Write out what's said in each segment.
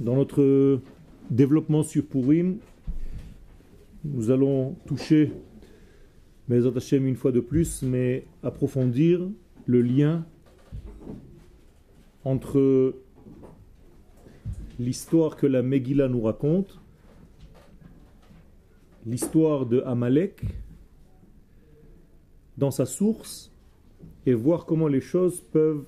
Dans notre développement sur Purim, nous allons toucher, mais une fois de plus, mais approfondir le lien entre l'histoire que la Megillah nous raconte, l'histoire de Amalek, dans sa source, et voir comment les choses peuvent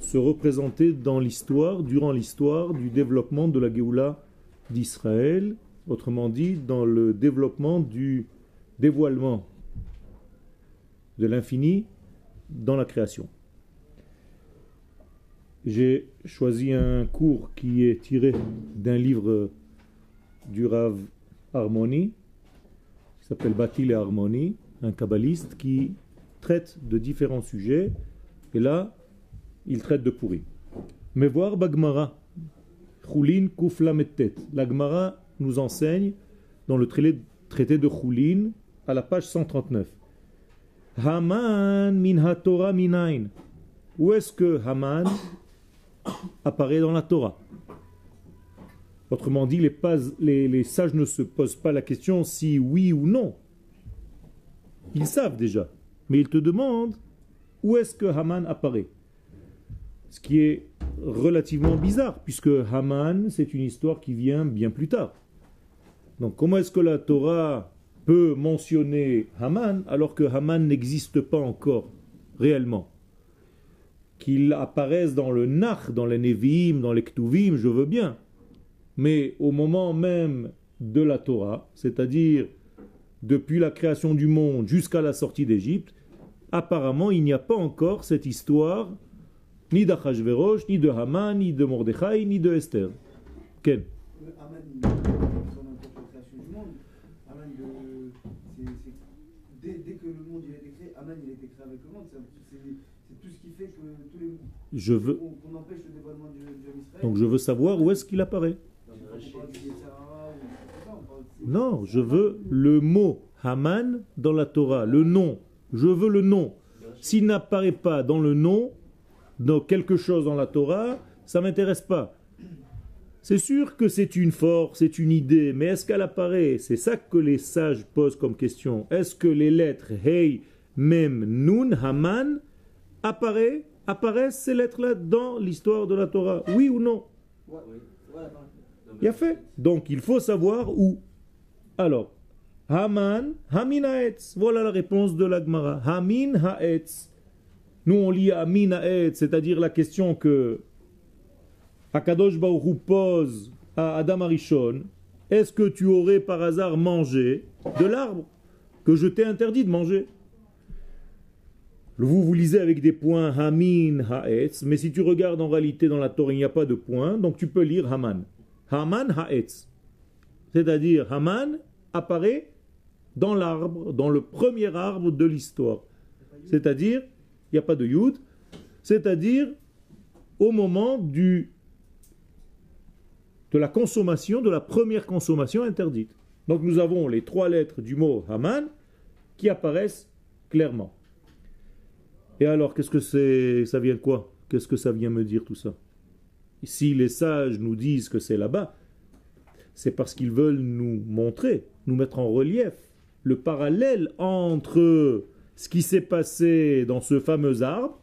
se représenter dans l'histoire, durant l'histoire du développement de la Géoula d'Israël, autrement dit, dans le développement du dévoilement de l'infini dans la création. J'ai choisi un cours qui est tiré d'un livre du Rav Harmony, qui s'appelle Batil et Harmonie, un kabbaliste qui traite de différents sujets. Et là, il traite de pourri. Mais voir Bagmara, Choulin Kuflametet. La Gemara nous enseigne dans le traité de Choulin à la page 139. Haman min Torah minain. Où est-ce que Haman apparaît dans la Torah? Autrement dit, les, sages ne se posent pas la question si oui ou non. Ils savent déjà. Mais ils te demandent où est-ce que Haman apparaît? Ce qui est relativement bizarre, puisque Haman, c'est une histoire qui vient bien plus tard. Donc comment est-ce que la Torah peut mentionner Haman alors que Haman n'existe pas encore réellement? Qu'il apparaisse dans le Nach, dans les Nevi'im, dans les Ktuvim, je veux bien. Mais au moment même de la Torah, c'est-à-dire depuis la création du monde jusqu'à la sortie d'Égypte, apparemment il n'y a pas encore cette histoire ni d'Achashverosh, ni de Haman, ni de Mordechai, ni de Esther. Quel Dès, que le monde il a été créé, Aman il a été créé avec le monde. C'est tout ce qui fait que tous les. Je veux. Qu'on empêche le dévoilement du, du Donc je veux savoir où est-ce qu'il apparaît. Non, je veux le mot Haman dans la Torah, le nom. Je veux le nom. S'il n'apparaît pas dans le nom, dans quelque chose dans la Torah, ça ne m'intéresse pas. C'est sûr que c'est une force, c'est une idée, mais est-ce qu'elle apparaît? C'est ça que les sages posent comme question. Est-ce que les lettres Hey, Mem, Nun, Haman apparaissent, apparaissent ces lettres-là dans l'histoire de la Torah? Oui ou non? Il a fait. Donc il faut savoir où. Alors, Haman, Hamin Haetz. Voilà la réponse de l'Agmara. Hamin Haetz. Nous, on lit Amin c'est-à-dire la question que Akadosh Baruch pose à Adam Arishon Est-ce que tu aurais par hasard mangé de l'arbre que je t'ai interdit de manger? Vous, vous lisez avec des points Hamin, Haetz, mais si tu regardes en réalité dans la Torah, il n'y a pas de points, donc tu peux lire Haman. Haman, Haetz. C'est-à-dire, Haman apparaît dans l'arbre, dans le premier arbre de l'histoire. C'est-à-dire, il n'y a pas de yud, c'est-à-dire au moment du, de la consommation, de la première consommation interdite. Donc nous avons les trois lettres du mot Haman qui apparaissent clairement. Et alors, qu'est-ce que c'est Ça vient de quoi? Qu'est-ce que ça vient me dire tout ça? Si les sages nous disent que c'est là-bas, c'est parce qu'ils veulent nous montrer, nous mettre en relief le parallèle entre ce qui s'est passé dans ce fameux arbre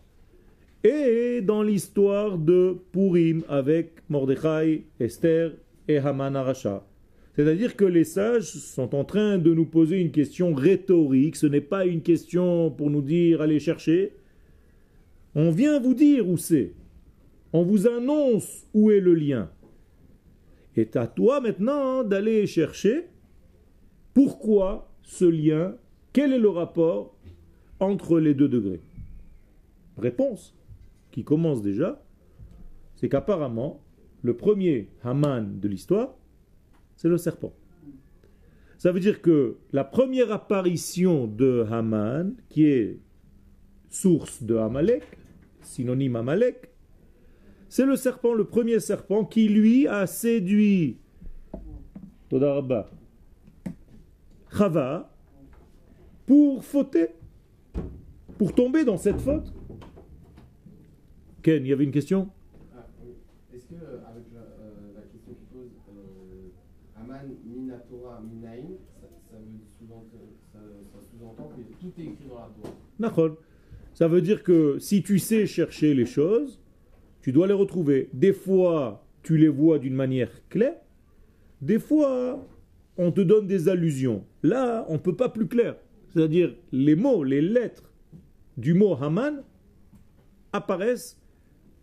et dans l'histoire de Purim avec Mordechai, Esther et Haman Aracha. C'est-à-dire que les sages sont en train de nous poser une question rhétorique, ce n'est pas une question pour nous dire allez chercher. On vient vous dire où c'est. On vous annonce où est le lien. Et à toi maintenant d'aller chercher pourquoi ce lien, quel est le rapport entre les deux degrés? Réponse qui commence déjà, c'est qu'apparemment, le premier Haman de l'histoire, c'est le serpent. Ça veut dire que la première apparition de Haman, qui est source de Amalek, synonyme Amalek, c'est le serpent, le premier serpent, qui lui a séduit Todarba Chava pour fauter pour tomber dans cette faute. Ken, il y avait une question? Ah, oui. Est-ce que, euh, avec la, euh, la question qu'il pose, euh, Aman Minatora Minaïn, ça, ça ça, ça sous-entend que tout est écrit dans la Torah Nachol. Ça veut dire que si tu sais chercher les choses, tu dois les retrouver. Des fois, tu les vois d'une manière claire. Des fois, on te donne des allusions. Là, on ne peut pas plus clair. C'est-à-dire, les mots, les lettres du mot Haman apparaissent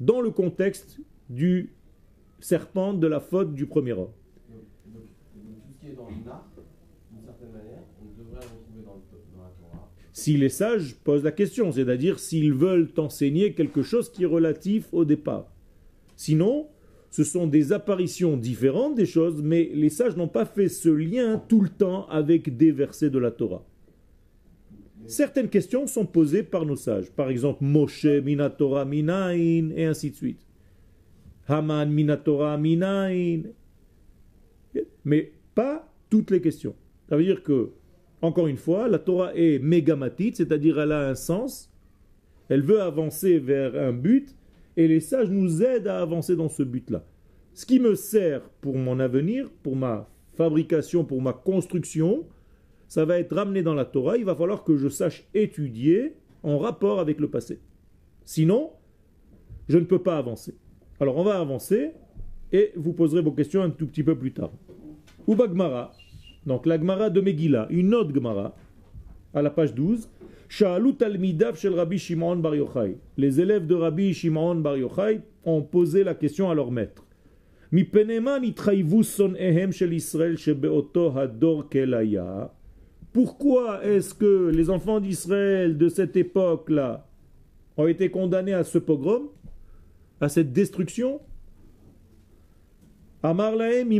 dans le contexte du serpent de la faute du premier homme. Si les sages posent la question, c'est-à-dire s'ils veulent t'enseigner quelque chose qui est relatif au départ. Sinon, ce sont des apparitions différentes des choses, mais les sages n'ont pas fait ce lien tout le temps avec des versets de la Torah. Certaines questions sont posées par nos sages. Par exemple, Moshe minatora minain, et ainsi de suite. Haman minatora minain. Mais pas toutes les questions. Ça veut dire que, encore une fois, la Torah est mégamatite, c'est-à-dire elle a un sens, elle veut avancer vers un but, et les sages nous aident à avancer dans ce but-là. Ce qui me sert pour mon avenir, pour ma fabrication, pour ma construction, ça va être ramené dans la Torah, il va falloir que je sache étudier en rapport avec le passé. Sinon, je ne peux pas avancer. Alors on va avancer et vous poserez vos questions un tout petit peu plus tard. Uba Gmara, donc la Gmara de Megillah, une autre Gmara, à la page 12. Les élèves de Rabbi Shimon Bar Yochai ont posé la question à leur maître. Pourquoi est-ce que les enfants d'Israël de cette époque-là ont été condamnés à ce pogrom, à cette destruction? Amar lahem.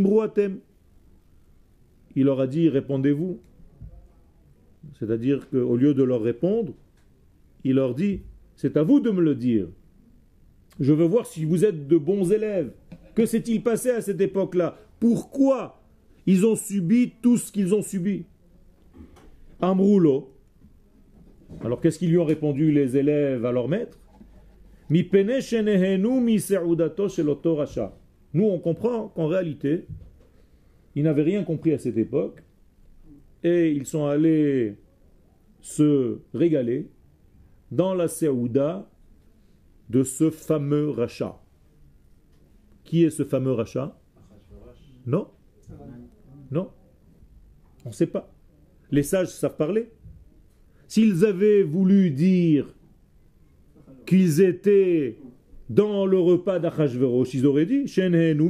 Il leur a dit répondez-vous. C'est-à-dire qu'au lieu de leur répondre, il leur dit c'est à vous de me le dire. Je veux voir si vous êtes de bons élèves. Que s'est-il passé à cette époque-là? Pourquoi ils ont subi tout ce qu'ils ont subi? Amroulo. Alors qu'est-ce qu'ils lui ont répondu les élèves à leur maître? Mi mi. Nous on comprend qu'en réalité, ils n'avaient rien compris à cette époque et ils sont allés se régaler dans la Séouda de ce fameux rachat. Qui est ce fameux rachat? Non Non On ne sait pas. Les sages savent parler. S'ils avaient voulu dire qu'ils étaient dans le repas d'Achashverosh, ils auraient dit Shenhenu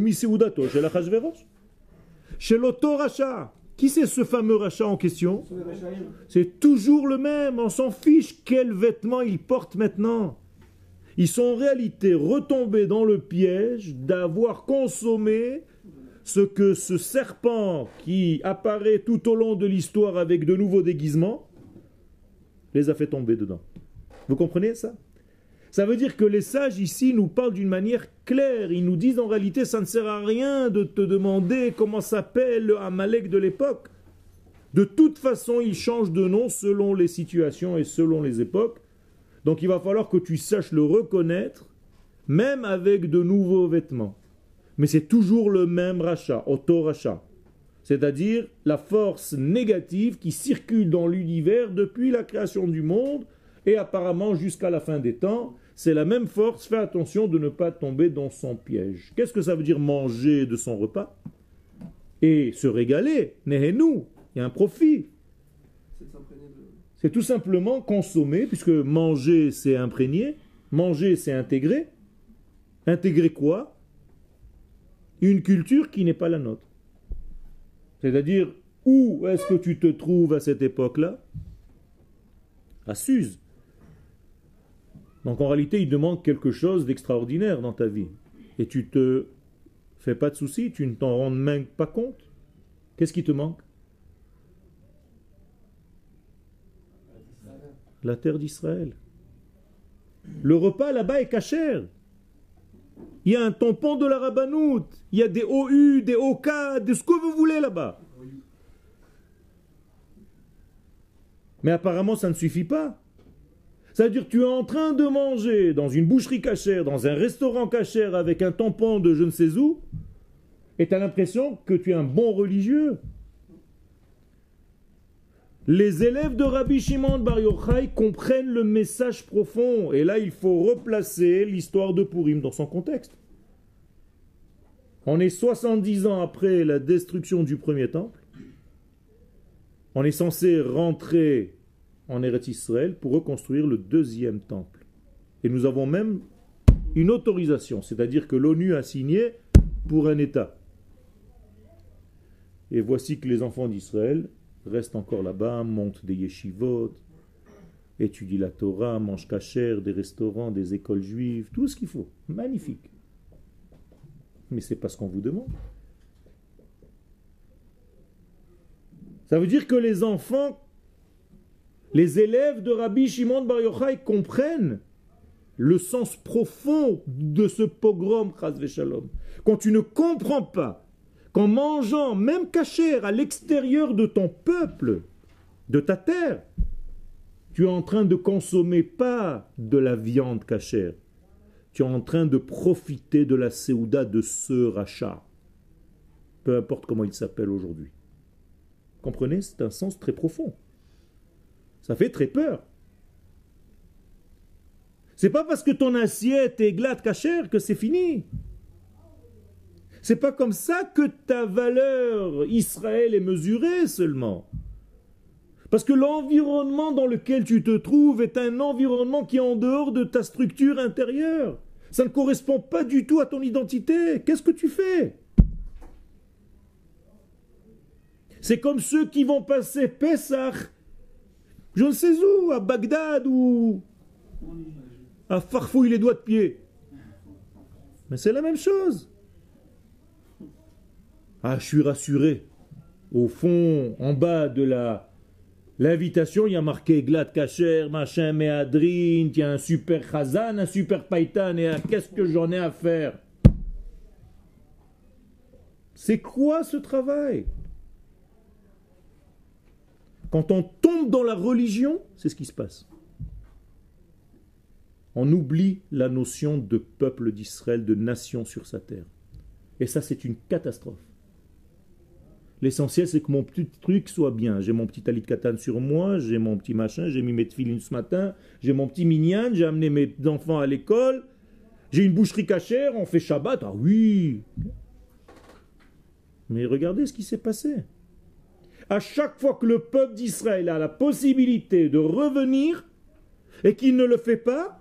l'auto rachat. Qui c'est ce fameux rachat en question C'est toujours le même, on s'en fiche quels vêtements ils portent maintenant. Ils sont en réalité retombés dans le piège d'avoir consommé ce que ce serpent qui apparaît tout au long de l'histoire avec de nouveaux déguisements les a fait tomber dedans. Vous comprenez ça? Ça veut dire que les sages ici nous parlent d'une manière claire. Ils nous disent en réalité ça ne sert à rien de te demander comment s'appelle le Amalek de l'époque. De toute façon, il change de nom selon les situations et selon les époques. Donc il va falloir que tu saches le reconnaître, même avec de nouveaux vêtements. Mais c'est toujours le même rachat, auto-rachat. C'est-à-dire la force négative qui circule dans l'univers depuis la création du monde et apparemment jusqu'à la fin des temps. C'est la même force, fais attention de ne pas tomber dans son piège. Qu'est-ce que ça veut dire manger de son repas? Et se régaler, nehenu, il y a un profit. C'est tout simplement consommer, puisque manger c'est imprégner, manger c'est intégrer. Intégrer quoi? Une culture qui n'est pas la nôtre. C'est-à-dire, où est-ce que tu te trouves à cette époque-là? À Suse. Donc en réalité, il te manque quelque chose d'extraordinaire dans ta vie. Et tu te fais pas de soucis, tu ne t'en rends même pas compte. Qu'est-ce qui te manque? La terre d'Israël. Le repas là-bas est cachère. Il y a un tampon de la rabbanoute. Il y a des OU, des OK, de ce que vous voulez là-bas. Mais apparemment, ça ne suffit pas. C'est-à-dire tu es en train de manger dans une boucherie cachère, dans un restaurant cachère avec un tampon de je ne sais où, et tu as l'impression que tu es un bon religieux. Les élèves de Rabbi Shimon Bar Yochai comprennent le message profond. Et là, il faut replacer l'histoire de Purim dans son contexte. On est 70 ans après la destruction du premier temple. On est censé rentrer en Eretz Israël pour reconstruire le deuxième temple. Et nous avons même une autorisation, c'est-à-dire que l'ONU a signé pour un État. Et voici que les enfants d'Israël restent encore là-bas, montent des yeshivot, étudient la Torah, mangent kasher, des restaurants, des écoles juives, tout ce qu'il faut. Magnifique. Mais c'est pas ce qu'on vous demande. Ça veut dire que les enfants les élèves de Rabbi Shimon Bar Yochai comprennent le sens profond de ce pogrom. Quand tu ne comprends pas qu'en mangeant, même cachère, à l'extérieur de ton peuple, de ta terre, tu es en train de consommer pas de la viande cachère, tu es en train de profiter de la Séouda de ce rachat, peu importe comment il s'appelle aujourd'hui. Comprenez, c'est un sens très profond. Ça fait très peur. C'est pas parce que ton assiette est glatte cachère que c'est fini. C'est pas comme ça que ta valeur Israël est mesurée seulement. Parce que l'environnement dans lequel tu te trouves est un environnement qui est en dehors de ta structure intérieure. Ça ne correspond pas du tout à ton identité. Qu'est-ce que tu fais? C'est comme ceux qui vont passer Pessah je ne sais où, à Bagdad ou à farfouiller les doigts de pied. Mais c'est la même chose. Ah, je suis rassuré. Au fond, en bas de la l'invitation, il y a marqué Glad Kacher, machin, Méadrine, il y a un super Khazan, un super Paitan, et qu'est-ce que j'en ai à faire? C'est quoi ce travail? Quand on tombe dans la religion, c'est ce qui se passe. On oublie la notion de peuple d'Israël, de nation sur sa terre. Et ça, c'est une catastrophe. L'essentiel, c'est que mon petit truc soit bien. J'ai mon petit talit katan sur moi, j'ai mon petit machin, j'ai mis mes tefilines ce matin, j'ai mon petit minyan, j'ai amené mes enfants à l'école, j'ai une boucherie cachère, on fait Shabbat. Ah oui Mais regardez ce qui s'est passé à chaque fois que le peuple d'Israël a la possibilité de revenir et qu'il ne le fait pas,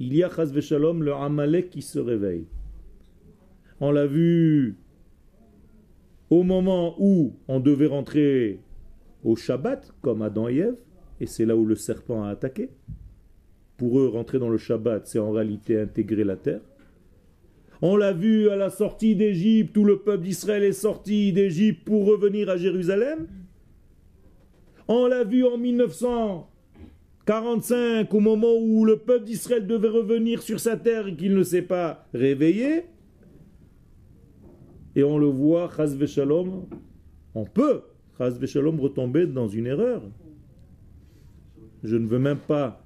il y a shalom le Amalek qui se réveille. On l'a vu au moment où on devait rentrer au Shabbat, comme Adam et Ève, et c'est là où le serpent a attaqué. Pour eux, rentrer dans le Shabbat, c'est en réalité intégrer la terre. On l'a vu à la sortie d'Égypte, où le peuple d'Israël est sorti d'Égypte pour revenir à Jérusalem. On l'a vu en 1945, au moment où le peuple d'Israël devait revenir sur sa terre et qu'il ne s'est pas réveillé. Et on le voit, Shalom, on peut, retomber dans une erreur. Je ne veux même pas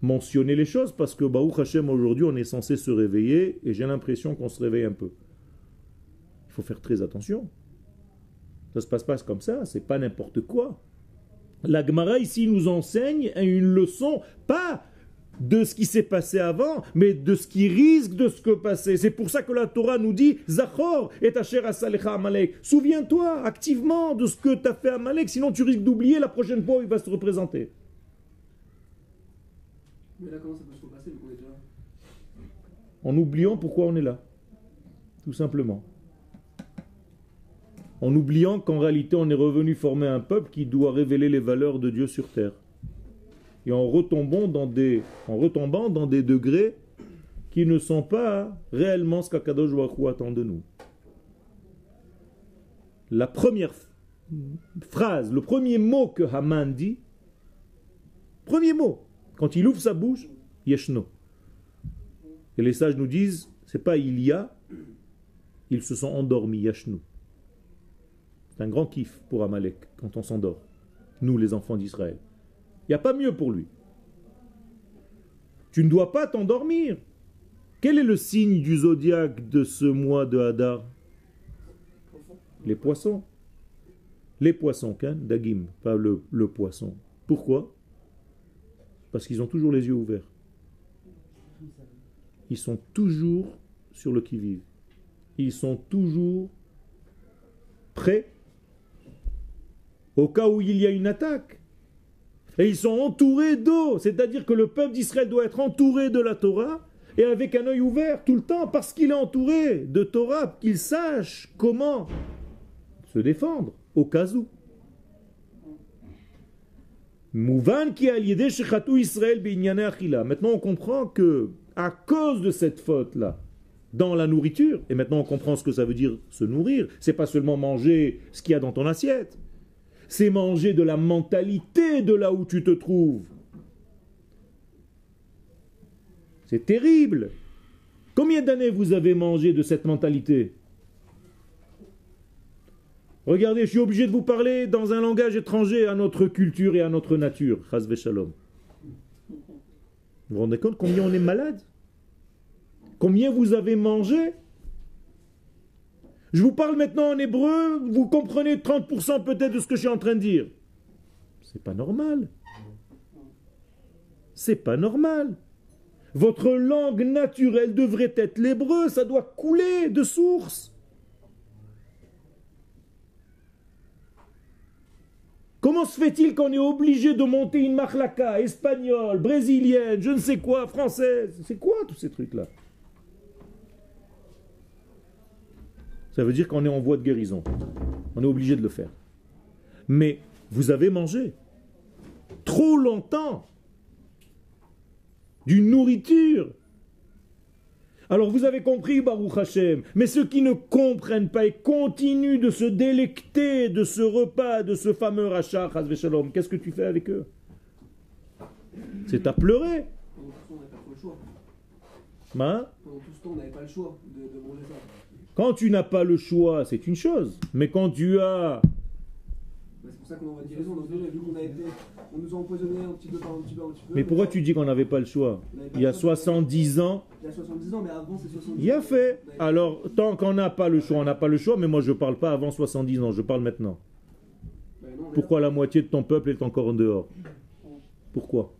mentionner les choses parce que Baruch Hashem aujourd'hui on est censé se réveiller et j'ai l'impression qu'on se réveille un peu. Il faut faire très attention. Ça se passe pas comme ça, c'est pas n'importe quoi. La Gemara ici nous enseigne une leçon, pas de ce qui s'est passé avant, mais de ce qui risque de se passer. C'est pour ça que la Torah nous dit Zachor et Asher Asalecha Amalek. Souviens-toi activement de ce que tu as fait à Amalek, sinon tu risques d'oublier la prochaine fois où il va se représenter. Mais là, comment ça peut se repasser déjà... En oubliant pourquoi on est là. Tout simplement. En oubliant qu'en réalité, on est revenu former un peuple qui doit révéler les valeurs de Dieu sur terre. Et en retombant dans des, en retombant dans des degrés qui ne sont pas réellement ce qu'Akadosh Baruch attend de nous. La première phrase, le premier mot que Haman dit, premier mot, quand il ouvre sa bouche, yeshno. Et les sages nous disent, c'est pas il y a, ils se sont endormis, yashnu. C'est un grand kiff pour Amalek quand on s'endort, nous les enfants d'Israël. Il n'y a pas mieux pour lui. Tu ne dois pas t'endormir. Quel est le signe du zodiaque de ce mois de Hadar? Les poissons. Les poissons, hein, Dagim, pas le poisson. Pourquoi? Parce qu'ils ont toujours les yeux ouverts. Ils sont toujours sur le qui-vive. Ils sont toujours prêts au cas où il y a une attaque. Et ils sont entourés d'eau, c'est-à-dire que le peuple d'Israël doit être entouré de la Torah et avec un œil ouvert tout le temps parce qu'il est entouré de Torah, qu'il sache comment se défendre au cas où. Mouvan qui a Israël Maintenant on comprend que à cause de cette faute là dans la nourriture, et maintenant on comprend ce que ça veut dire se nourrir, c'est pas seulement manger ce qu'il y a dans ton assiette, c'est manger de la mentalité de là où tu te trouves. C'est terrible. Combien d'années vous avez mangé de cette mentalité? Regardez, je suis obligé de vous parler dans un langage étranger à notre culture et à notre nature. Shalom. Vous vous rendez compte combien on est malade? Combien vous avez mangé? Je vous parle maintenant en hébreu, vous comprenez 30% peut-être de ce que je suis en train de dire. C'est pas normal. C'est pas normal. Votre langue naturelle devrait être l'hébreu, ça doit couler de source. Comment se fait-il qu'on est obligé de monter une marlaka espagnole, brésilienne, je ne sais quoi, française? C'est quoi tous ces trucs-là? Ça veut dire qu'on est en voie de guérison. On est obligé de le faire. Mais vous avez mangé trop longtemps d'une nourriture alors vous avez compris, Baruch Hashem, mais ceux qui ne comprennent pas et continuent de se délecter de ce repas, de ce fameux rachat, qu'est-ce que tu fais avec eux? C'est à pleurer. Quand tu n'as pas le choix, c'est une chose. Mais quand tu as pour ça qu'on va dire raison. Donc, vu qu'on a été, on nous a empoisonné un petit peu par un petit peu, un petit peu. Mais pourquoi tu dis qu'on n'avait pas le choix Il y a 70 ans. Il y a 70 ans, mais avant c'est 70 ans. Il a fait. Alors, tant qu'on n'a pas le choix, on n'a pas le choix, mais moi je ne parle pas avant 70 ans, je parle maintenant. Pourquoi la moitié de ton peuple est encore en dehors Pourquoi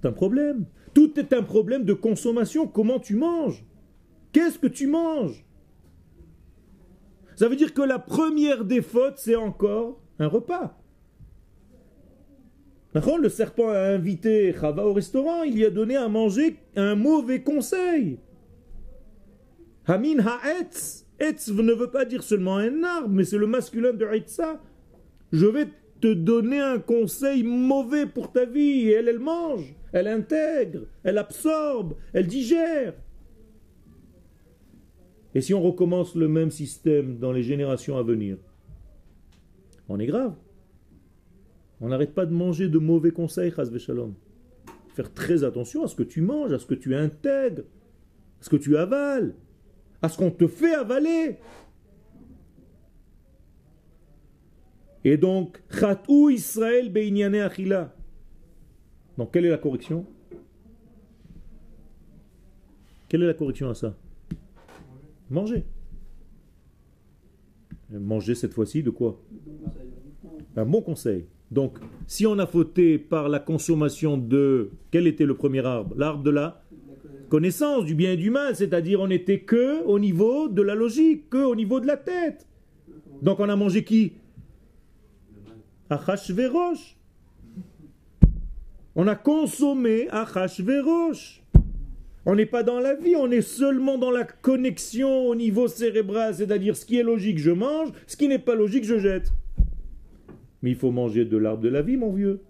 c'est un problème. Tout est un problème de consommation. Comment tu manges? Qu'est-ce que tu manges? Ça veut dire que la première des fautes, c'est encore un repas. Le serpent a invité Chava au restaurant, il lui a donné à manger un mauvais conseil. Hamin ha'etz. Etz ne veut pas dire seulement un arbre, mais c'est le masculin de Etza. Je vais te donner un conseil mauvais pour ta vie et elle, elle mange elle intègre, elle absorbe, elle digère. Et si on recommence le même système dans les générations à venir, on est grave. On n'arrête pas de manger de mauvais conseils, Shalom. Faire très attention à ce que tu manges, à ce que tu intègres, à ce que tu avales, à ce qu'on te fait avaler. Et donc, Khatou Israël Beinyane Achila. Donc quelle est la correction? Quelle est la correction à ça? Manger. Manger cette fois-ci de quoi? Un bon conseil. Donc, si on a fauté par la consommation de... Quel était le premier arbre? L'arbre de la connaissance du bien et du mal, c'est-à-dire on n'était que au niveau de la logique, que au niveau de la tête. Donc on a mangé qui? Achashverosh. On a consommé Achashverosh. On n'est pas dans la vie, on est seulement dans la connexion au niveau cérébral, c'est-à-dire ce qui est logique, je mange, ce qui n'est pas logique, je jette. Mais il faut manger de l'arbre de la vie, mon vieux.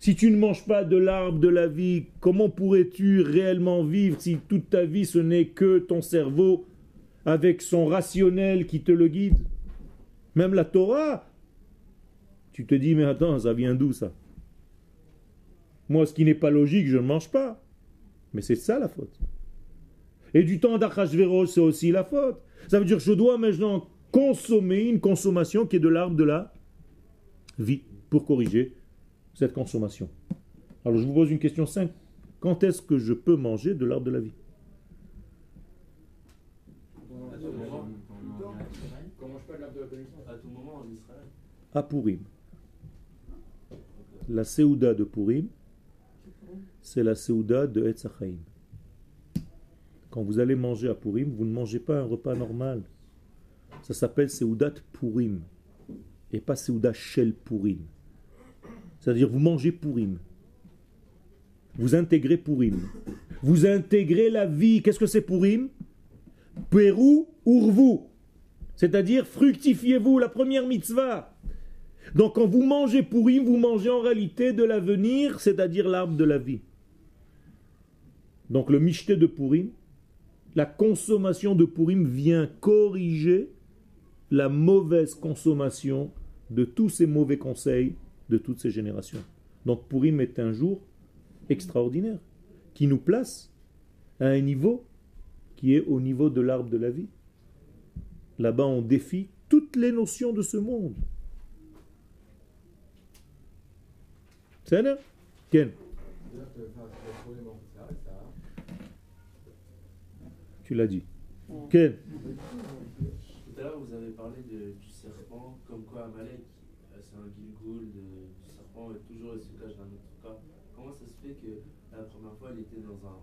Si tu ne manges pas de l'arbre de la vie, comment pourrais-tu réellement vivre si toute ta vie ce n'est que ton cerveau avec son rationnel qui te le guide? Même la Torah, tu te dis, mais attends, ça vient d'où ça? Moi, ce qui n'est pas logique, je ne mange pas. Mais c'est ça la faute. Et du temps d'Achashverosh, c'est aussi la faute. Ça veut dire que je dois maintenant consommer une consommation qui est de l'arbre de la vie pour corriger cette consommation. Alors je vous pose une question simple. Quand est-ce que je peux manger de l'arbre de la vie? À Purim. La Séouda de Purim, c'est la Séouda de Etzachaim. Quand vous allez manger à Purim, vous ne mangez pas un repas normal. Ça s'appelle Séoudat Purim et pas Séouda Shel Purim. C'est-à-dire vous mangez Purim. Vous intégrez Purim. Vous intégrez la vie. Qu'est-ce que c'est Purim? Pérou, urvu. C'est-à-dire fructifiez-vous, la première mitzvah. Donc quand vous mangez Purim, vous mangez en réalité de l'avenir, c'est-à-dire l'arbre de la vie. Donc le michté de Purim, la consommation de Purim vient corriger la mauvaise consommation de tous ces mauvais conseils de toutes ces générations. Donc Purim est un jour extraordinaire qui nous place à un niveau qui est au niveau de l'arbre de la vie. Là-bas, on défie toutes les notions de ce monde. C'est Ken Tu l'as dit. Ken Tout à l'heure, vous avez parlé de, du serpent, comme quoi Amalek, euh, c'est un gilgoul du serpent, et toujours il se cache dans notre cas. Comment ça se fait que la première fois, il était dans un,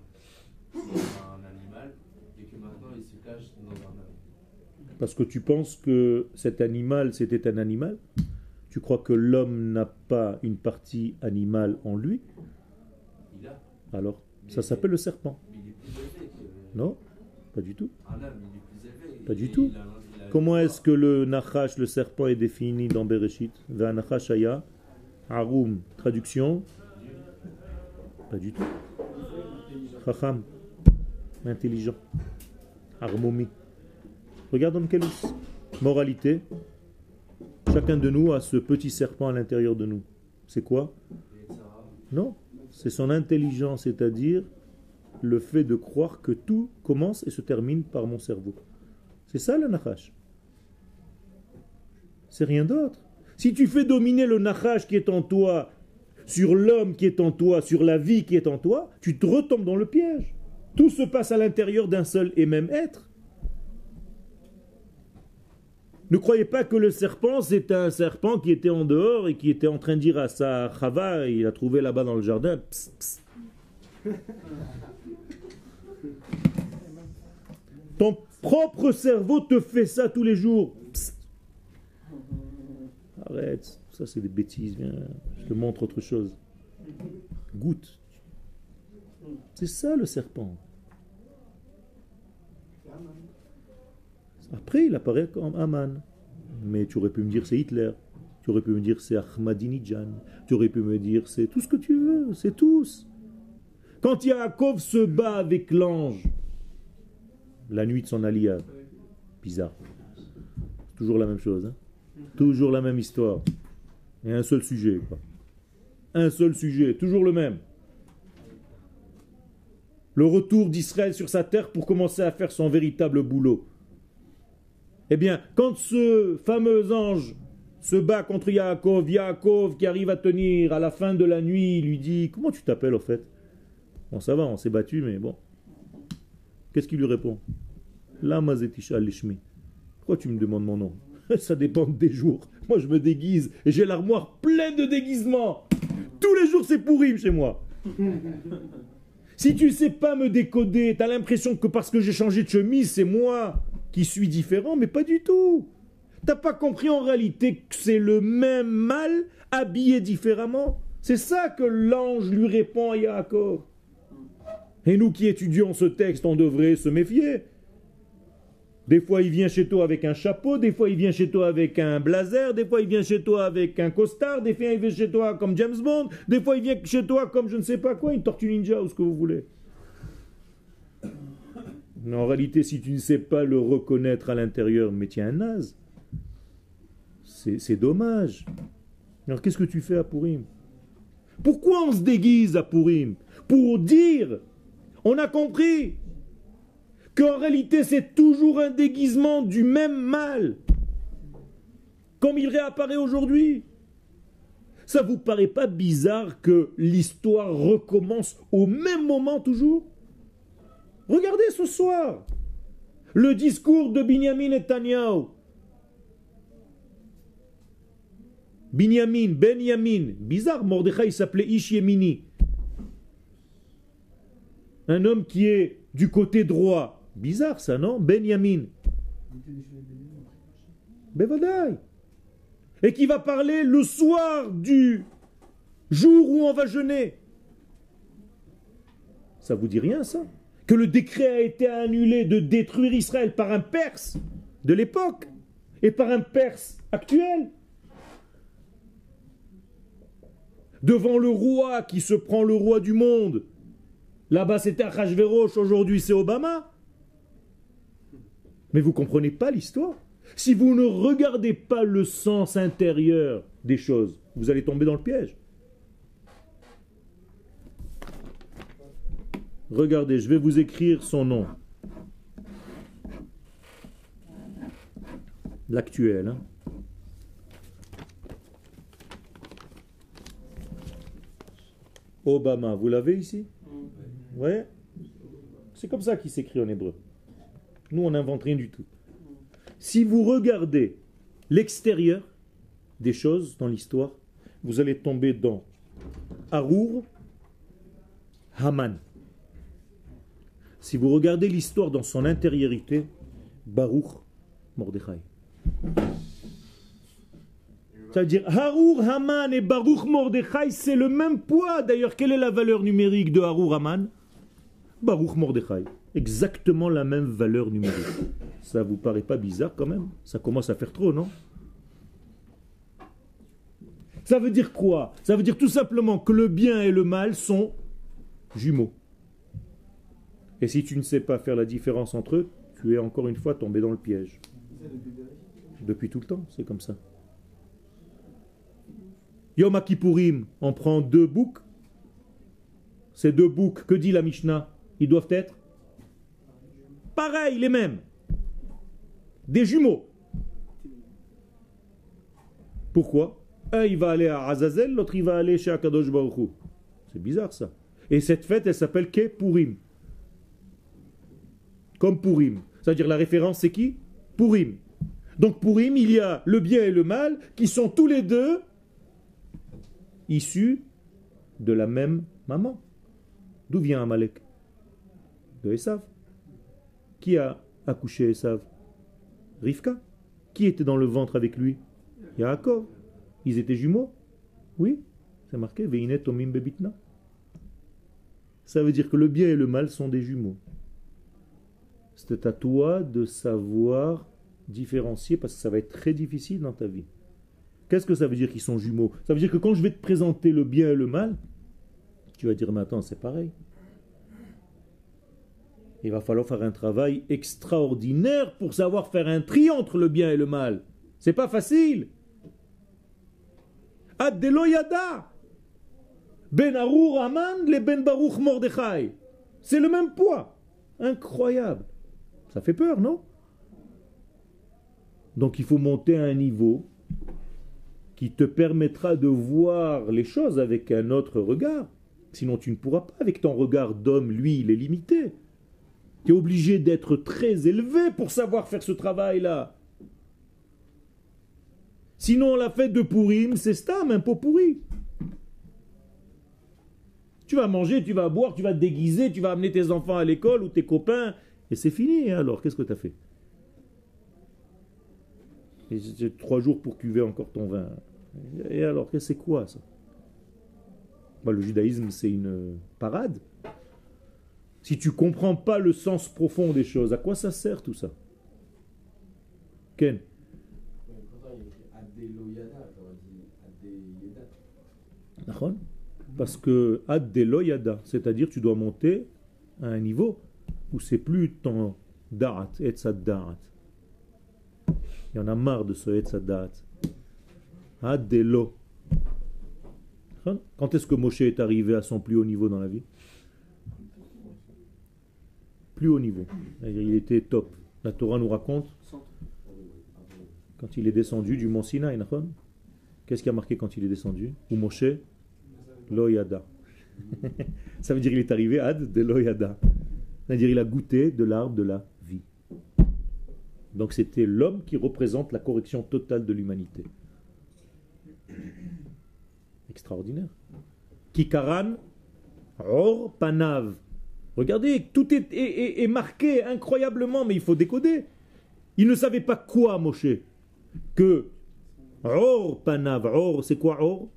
dans un animal, et que maintenant, il se cache dans un homme Parce que tu penses que cet animal, c'était un animal? Tu crois que l'homme n'a pas une partie animale en lui? Il a. Alors, ça s'appelle le serpent. Mais il est plus que. Non? Pas du tout. Élevé. Pas du tout. Comment est-ce que le Nachash, le serpent, est défini dans Bereshit? Nachash aya, Harum, traduction Pas du tout. Chacham, intelligent. Harmonie. Regarde dans quelle moralité. Chacun de nous a ce petit serpent à l'intérieur de nous. C'est quoi? Non, c'est son intelligence, c'est-à-dire le fait de croire que tout commence et se termine par mon cerveau. C'est ça le nachash. C'est rien d'autre. Si tu fais dominer le nachash qui est en toi sur l'homme qui est en toi, sur la vie qui est en toi, tu te retombes dans le piège. Tout se passe à l'intérieur d'un seul et même être. Ne croyez pas que le serpent, c'est un serpent qui était en dehors et qui était en train de dire à sa chava, il a trouvé là-bas dans le jardin, Psst, psst. Ton propre cerveau te fait ça tous les jours. Psst. Arrête, ça c'est des bêtises, viens, je te montre autre chose. Goûte. C'est ça le serpent. Après, il apparaît comme Aman. Mais tu aurais pu me dire c'est Hitler. Tu aurais pu me dire c'est Ahmadinejad. Tu aurais pu me dire c'est tout ce que tu veux. C'est tous. Quand Yaakov se bat avec l'ange, la nuit de son alliage, bizarre. Toujours la même chose. hein. Toujours la même histoire. Et un seul sujet. quoi. Un seul sujet. Toujours le même. Le retour d'Israël sur sa terre pour commencer à faire son véritable boulot. Eh bien, quand ce fameux ange se bat contre Yaakov, Yaakov qui arrive à tenir à la fin de la nuit, il lui dit Comment tu t'appelles au fait? Bon, ça va, on s'est battu, mais bon. Qu'est-ce qu'il lui répond? Lama lishmi. Pourquoi tu me demandes mon nom? Ça dépend des jours. Moi, je me déguise et j'ai l'armoire pleine de déguisements. Tous les jours, c'est pourri chez moi. Si tu sais pas me décoder, tu as l'impression que parce que j'ai changé de chemise, c'est moi qui suis différent, mais pas du tout. T'as pas compris en réalité que c'est le même mal habillé différemment? C'est ça que l'ange lui répond à Yaakov. Et nous qui étudions ce texte, on devrait se méfier. Des fois, il vient chez toi avec un chapeau, des fois, il vient chez toi avec un blazer, des fois, il vient chez toi avec un costard, des fois, il vient chez toi comme James Bond, des fois, il vient chez toi comme je ne sais pas quoi, une tortue ninja ou ce que vous voulez. En réalité, si tu ne sais pas le reconnaître à l'intérieur, mais tu es un naze. C'est dommage. Alors, qu'est-ce que tu fais à Purim Pourquoi on se déguise à Purim Pour dire, on a compris. qu'en réalité c'est toujours un déguisement du même mal, comme il réapparaît aujourd'hui. Ça vous paraît pas bizarre que l'histoire recommence au même moment toujours? Regardez ce soir le discours de Binyamin Netanyahu. Binyamin, Benyamin, bizarre, Mordechai s'appelait Ish Un homme qui est du côté droit. Bizarre ça, non? Benyamin. Bevadai. Et qui va parler le soir du jour où on va jeûner. Ça vous dit rien ça? Que le décret a été annulé de détruire Israël par un Perse de l'époque et par un Perse actuel. Devant le roi qui se prend le roi du monde. Là-bas c'était Achashverosh, aujourd'hui c'est Obama. Mais vous ne comprenez pas l'histoire. Si vous ne regardez pas le sens intérieur des choses, vous allez tomber dans le piège. Regardez, je vais vous écrire son nom. L'actuel. Hein. Obama, vous l'avez ici? Oui C'est comme ça qu'il s'écrit en hébreu. Nous, on n'invente rien du tout. Si vous regardez l'extérieur des choses dans l'histoire, vous allez tomber dans Arour Haman. Si vous regardez l'histoire dans son intériorité, Baruch Mordechai. C'est-à-dire, Harur Haman et Baruch Mordechai, c'est le même poids. D'ailleurs, quelle est la valeur numérique de Harur Haman? Baruch Mordechai. Exactement la même valeur numérique. Ça vous paraît pas bizarre quand même? Ça commence à faire trop, non? Ça veut dire quoi? Ça veut dire tout simplement que le bien et le mal sont jumeaux. Et si tu ne sais pas faire la différence entre eux, tu es encore une fois tombé dans le piège. Depuis tout le temps, c'est comme ça. Yom Kippourim, on prend deux boucs. Ces deux boucs, que dit la Mishnah? Ils doivent être pareils, les mêmes. Des jumeaux. Pourquoi? Un, il va aller à Azazel, l'autre, il va aller chez Akadosh Baruch C'est bizarre, ça. Et cette fête, elle s'appelle Kippourim comme Purim. C'est-à-dire la référence c'est qui? Purim. Donc Purim, il y a le bien et le mal qui sont tous les deux issus de la même maman. D'où vient Amalek? Esav. Qui a accouché Esav? Rivka. Qui était dans le ventre avec lui? Yaakov. Ils étaient jumeaux? Oui, c'est marqué Veinet Tomim Bebitna. Ça veut dire que le bien et le mal sont des jumeaux. C'est à toi de savoir différencier parce que ça va être très difficile dans ta vie. Qu'est-ce que ça veut dire qu'ils sont jumeaux? Ça veut dire que quand je vais te présenter le bien et le mal, tu vas dire mais attends, c'est pareil. Il va falloir faire un travail extraordinaire pour savoir faire un tri entre le bien et le mal. C'est pas facile. Ad-deloyada. Ben Aman, le Ben Baruch Mordechai. C'est le même poids. Incroyable. Ça fait peur, non? Donc il faut monter à un niveau qui te permettra de voir les choses avec un autre regard. Sinon tu ne pourras pas avec ton regard d'homme, lui, il est limité. Tu es obligé d'être très élevé pour savoir faire ce travail-là. Sinon, la fête de Pourim, c'est Stam, un pot pourri. Tu vas manger, tu vas boire, tu vas te déguiser, tu vas amener tes enfants à l'école ou tes copains, et c'est fini, hein, alors, qu'est-ce que tu as fait? Et trois jours pour cuver encore ton vin. Et alors, c'est quoi ça? Bah, Le judaïsme, c'est une parade. Si tu comprends pas le sens profond des choses, à quoi ça sert tout ça? Ken? Parce que ad c'est-à-dire tu dois monter à un niveau où c'est plus ton da'at, etzad da'at. Il y en a marre de ce etzad da'at. Quand est-ce que Moshe est arrivé à son plus haut niveau dans la vie? Plus haut niveau. Il était top. La Torah nous raconte quand il est descendu du mont Sinaï, Qu'est-ce qui a marqué quand il est descendu? Ou Moshe? Loyada. Ça veut dire qu'il est arrivé ad de Loyada. C'est-à-dire il a goûté de l'arbre de la vie. Donc c'était l'homme qui représente la correction totale de l'humanité. Extraordinaire. Kikaran Or Panav. Regardez, tout est, marqué incroyablement, mais il faut décoder. Il ne savait pas quoi, Moshe Que Or Panav. Or, c'est quoi Or?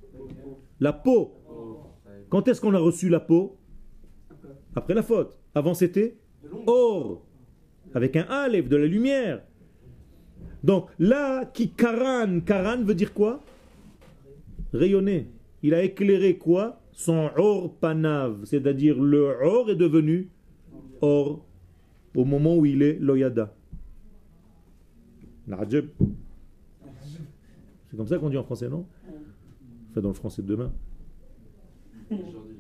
La peau. Quand est-ce qu'on a reçu la peau? Après la faute. Avant c'était Or. Avec un Aleph, de la lumière. Donc là, qui Karan, Karan veut dire quoi? Rayonner. Il a éclairé quoi? Son Or Panav. C'est-à-dire le Or est devenu Or au moment où il est Loyada. C'est comme ça qu'on dit en français, non? Enfin, dans le français de demain. Aujourd'hui,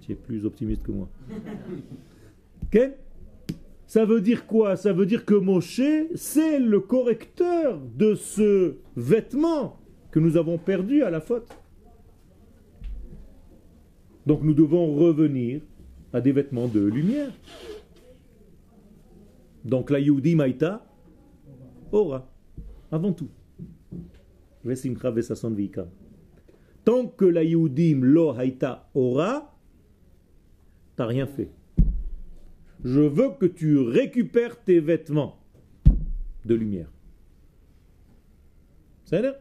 Tu es plus optimiste que moi. Ok? Ça veut dire quoi? Ça veut dire que Moshe, c'est le correcteur de ce vêtement que nous avons perdu à la faute. Donc nous devons revenir à des vêtements de lumière. Donc la Yehudi Ora, avant tout. Tant que la Yehudim lo haïta ora, t'as rien fait. Je veux que tu récupères tes vêtements de lumière. Ça l'air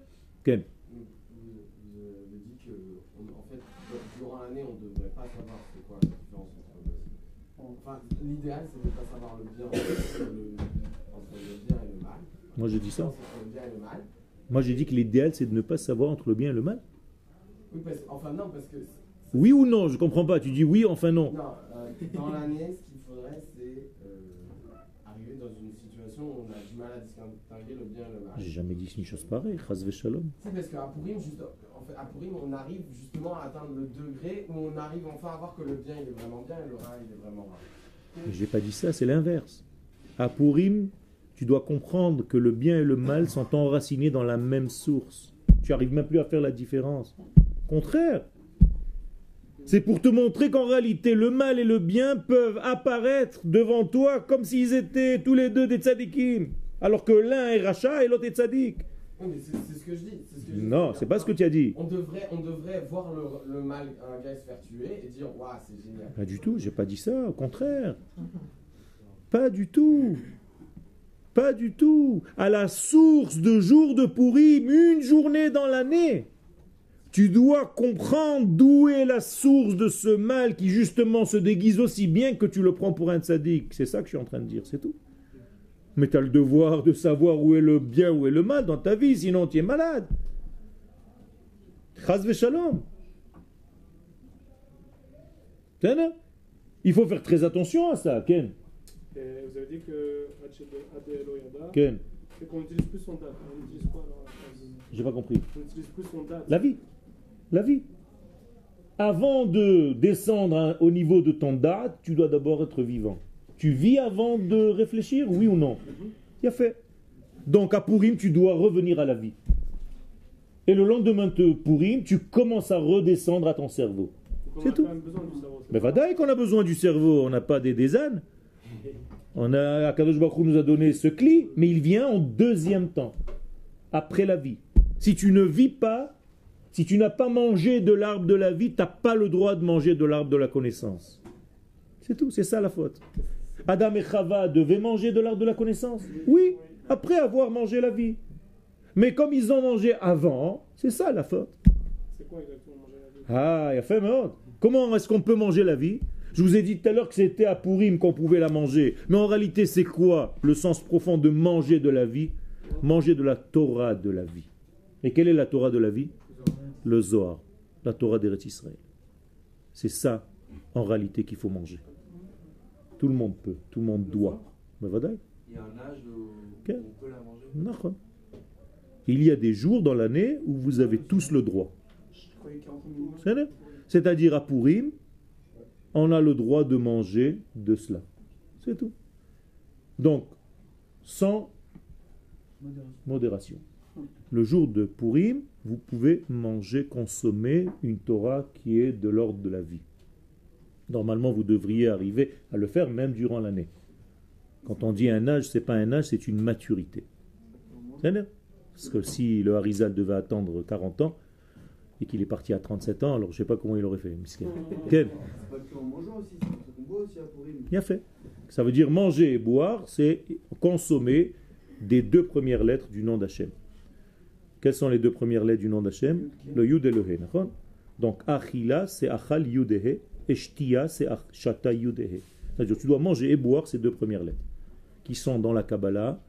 Ken Vous, vous avez dit que, on- en fait, durant l'année, on ne devrait pas savoir c'est quoi la différence entre le. Enfin, l'idéal, c'est de ne pas savoir le bien entre le, entre le bien et le mal. Moi j'ai dit ça. Entre le bien et le mal. Moi j'ai dit que l'idéal c'est de ne pas savoir entre le bien et le mal. Oui, parce, enfin, non, parce que. Oui ou non Je comprends pas. Tu dis oui, enfin non. Non, euh, dans l'année, ce qu'il faudrait, c'est euh, arriver dans une situation où on a du mal à distinguer le bien et le mal. J'ai jamais dit une chose pareille. Chas shalom. C'est parce qu'à Purim, juste, en fait, à Purim, on arrive justement à atteindre le degré où on arrive enfin à voir que le bien il est vraiment bien et le rare il est vraiment rare. Mais j'ai pas dit ça, c'est l'inverse. À Purim, tu dois comprendre que le bien et le mal sont enracinés dans la même source. Tu arrives même plus à faire la différence. Contraire. C'est pour te montrer qu'en réalité, le mal et le bien peuvent apparaître devant toi comme s'ils étaient tous les deux des tzadikim. Alors que l'un est rachat et l'autre est tzadik. Oui, mais c'est c'est ce que je dis. c'est ce que je dis. Non, c'est pas ce que tu as dit. On devrait, on devrait voir le, le mal, un gars se faire tuer et dire Waouh, c'est génial. Pas du tout, j'ai pas dit ça, au contraire. Pas du tout. Pas du tout. À la source de jour de Pourim, une journée dans l'année. Tu dois comprendre d'où est la source de ce mal qui justement se déguise aussi bien que tu le prends pour un tzaddik. C'est ça que je suis en train de dire, c'est tout. Mais tu as le devoir de savoir où est le bien, où est le mal dans ta vie, sinon tu es malade. Shalom. Il faut faire très attention à ça, Ken. Et vous avez dit que Ken, c'est qu'on utilise plus son date. On utilise quoi alors à la place j'ai pas compris. On utilise plus son date. La vie. La vie. Avant de descendre hein, au niveau de ton date, tu dois d'abord être vivant. Tu vis avant de réfléchir, oui ou non? Il a fait. Donc à Pourim, tu dois revenir à la vie. Et le lendemain de Pourim, tu commences à redescendre à ton cerveau. C'est tout. Mais Vadaï qu'on a besoin du cerveau, on n'a pas des, des ânes. On a, Akadosh Hu nous a donné ce cli, mais il vient en deuxième temps, après la vie. Si tu ne vis pas, si tu n'as pas mangé de l'arbre de la vie, tu n'as pas le droit de manger de l'arbre de la connaissance. C'est tout, c'est ça la faute. Adam et Chava devaient manger de l'arbre de la connaissance Oui, après avoir mangé la vie. Mais comme ils ont mangé avant, c'est ça la faute. C'est quoi exactement manger la vie? Ah, il a fait merde. Comment est-ce qu'on peut manger la vie? Je vous ai dit tout à l'heure que c'était à Pourim qu'on pouvait la manger. Mais en réalité, c'est quoi le sens profond de manger de la vie? Manger de la Torah de la vie. Et quelle est la Torah de la vie? Le Zohar, la Torah d'Eretz Israël. C'est ça, en réalité, qu'il faut manger. Tout le monde peut, tout le monde doit. Il y a un âge où on peut la manger. Il y a des jours dans l'année où vous avez tous le droit. Je croyais 40 minutes. C'est-à-dire- à Pourim, on a le droit de manger de cela. C'est tout. Donc, sans modération. Le jour de Purim, vous pouvez manger, consommer une Torah qui est de l'ordre de la vie. Normalement, vous devriez arriver à le faire même durant l'année. Quand on dit un âge, c'est pas un âge, c'est une maturité. Parce que si le Harizal devait attendre 40 ans et qu'il est parti à 37 ans, alors je sais pas comment il aurait fait. Quel. Bien fait. Ça veut dire manger et boire, c'est consommer des deux premières lettres du nom d'Hachem. Quelles sont les deux premières lettres du nom d'Hachem? Le Yud et le He. Donc Achila, c'est Achal Yud et He, et Shtia, c'est Ach- Shata Yud et He. C'est-à-dire tu dois manger et boire ces deux premières lettres, qui sont dans la Kabbalah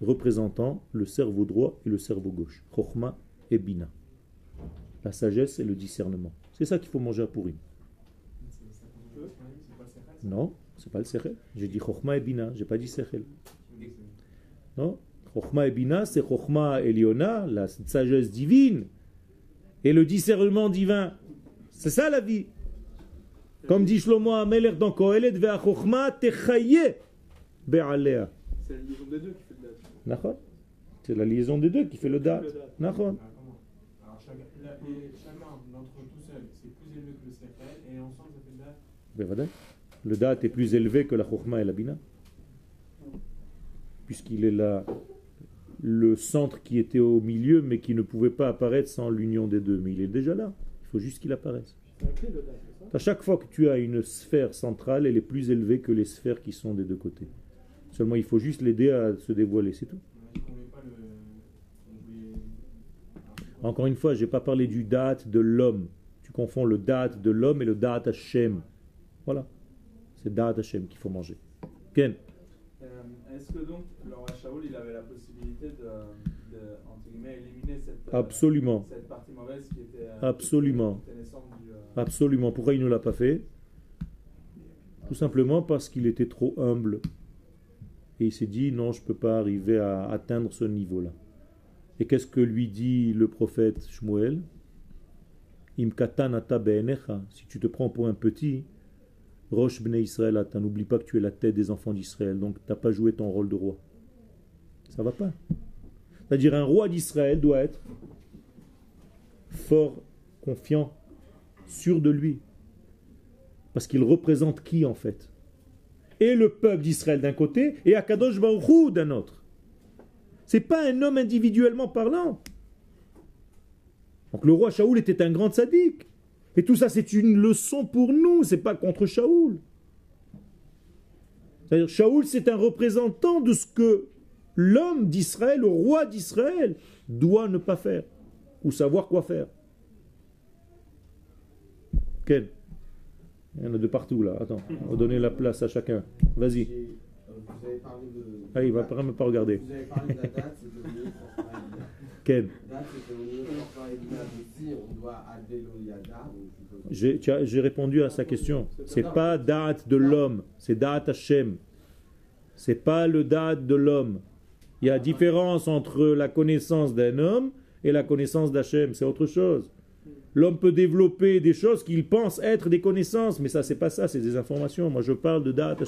représentant le cerveau droit et le cerveau gauche. Chochma et Bina. La sagesse et le discernement. C'est ça qu'il faut manger à Purim. Non, c'est pas le Sechel. J'ai dit Chochma et Bina, j'ai pas dit Sechel. Non Chochma et Bina, c'est Chochma Eliona, la sagesse divine, et le discernement divin. C'est ça la vie. Comme dit Shlomo Ameler dans Kohelet, Ve'a Chochma techaye be'alea. C'est la liaison des deux qui fait le date. C'est la liaison des deux qui fait le date. Nachon Alors, comment? Alors, chacun, la- et chacun d'entre eux tout seul, c'est plus élevé que le Sechel, et ensemble, ça fait le date. Ben. Le date est plus élevé que la Chochma et la Bina. Puisqu'il est là, le centre qui était au milieu, mais qui ne pouvait pas apparaître sans l'union des deux. Mais il est déjà là. Il faut juste qu'il apparaisse. C'est clé le date, À chaque fois que tu as une sphère centrale, elle est plus élevée que les sphères qui sont des deux côtés. Seulement, il faut juste l'aider à se dévoiler, c'est tout. Encore une fois, je n'ai pas parlé du date de l'homme. Tu confonds le date de l'homme et le date Hashem. Voilà. C'est date Hashem qu'il faut manger. Ken Euh, Est-ce que donc le roi Shaoul il avait la possibilité de, de entre guillemets, éliminer cette, euh, Absolument. cette partie mauvaise qui était, euh, Absolument. qui était Absolument. Pourquoi il ne l'a pas fait? Tout simplement parce qu'il était trop humble. Et il s'est dit, non, je ne peux pas arriver à atteindre ce niveau-là. Et qu'est-ce que lui dit le prophète Shmuel? Si tu te prends pour un petit, Roche Bnei Israël, n'oublie pas que tu es la tête des enfants d'Israël, donc tu n'as pas joué ton rôle de roi. Ça va pas. C'est-à-dire un roi d'Israël doit être fort, confiant, sûr de lui. Parce qu'il représente qui en fait? Et le peuple d'Israël d'un côté et Akadosh Baruch Hu d'un autre. C'est pas un homme individuellement parlant. Donc le roi Shaoul était un grand sadique. Et tout ça c'est une leçon pour nous, c'est pas contre Shaoul. C'est-à-dire Shaoul c'est un représentant de ce que l'homme d'Israël, le roi d'Israël, doit ne pas faire ou savoir quoi faire. Quel Il y en a de partout là. Attends, on va donner la place à chacun. Vas-y. Euh, Vous avez parlé de. Ah, il va pas pas regarder. Vous avez parlé de la date, c'est devenu. Quel Date, c'est devenu on doit J'ai répondu à sa question. C'est pas date de l'homme, c'est date Hashem. C'est pas le date de l'homme. Il y a différence entre la connaissance d'un homme et la connaissance d'Hachem. C'est autre chose. L'homme peut développer des choses qu'il pense être des connaissances, mais ça, c'est pas ça, c'est des informations. Moi, je parle de date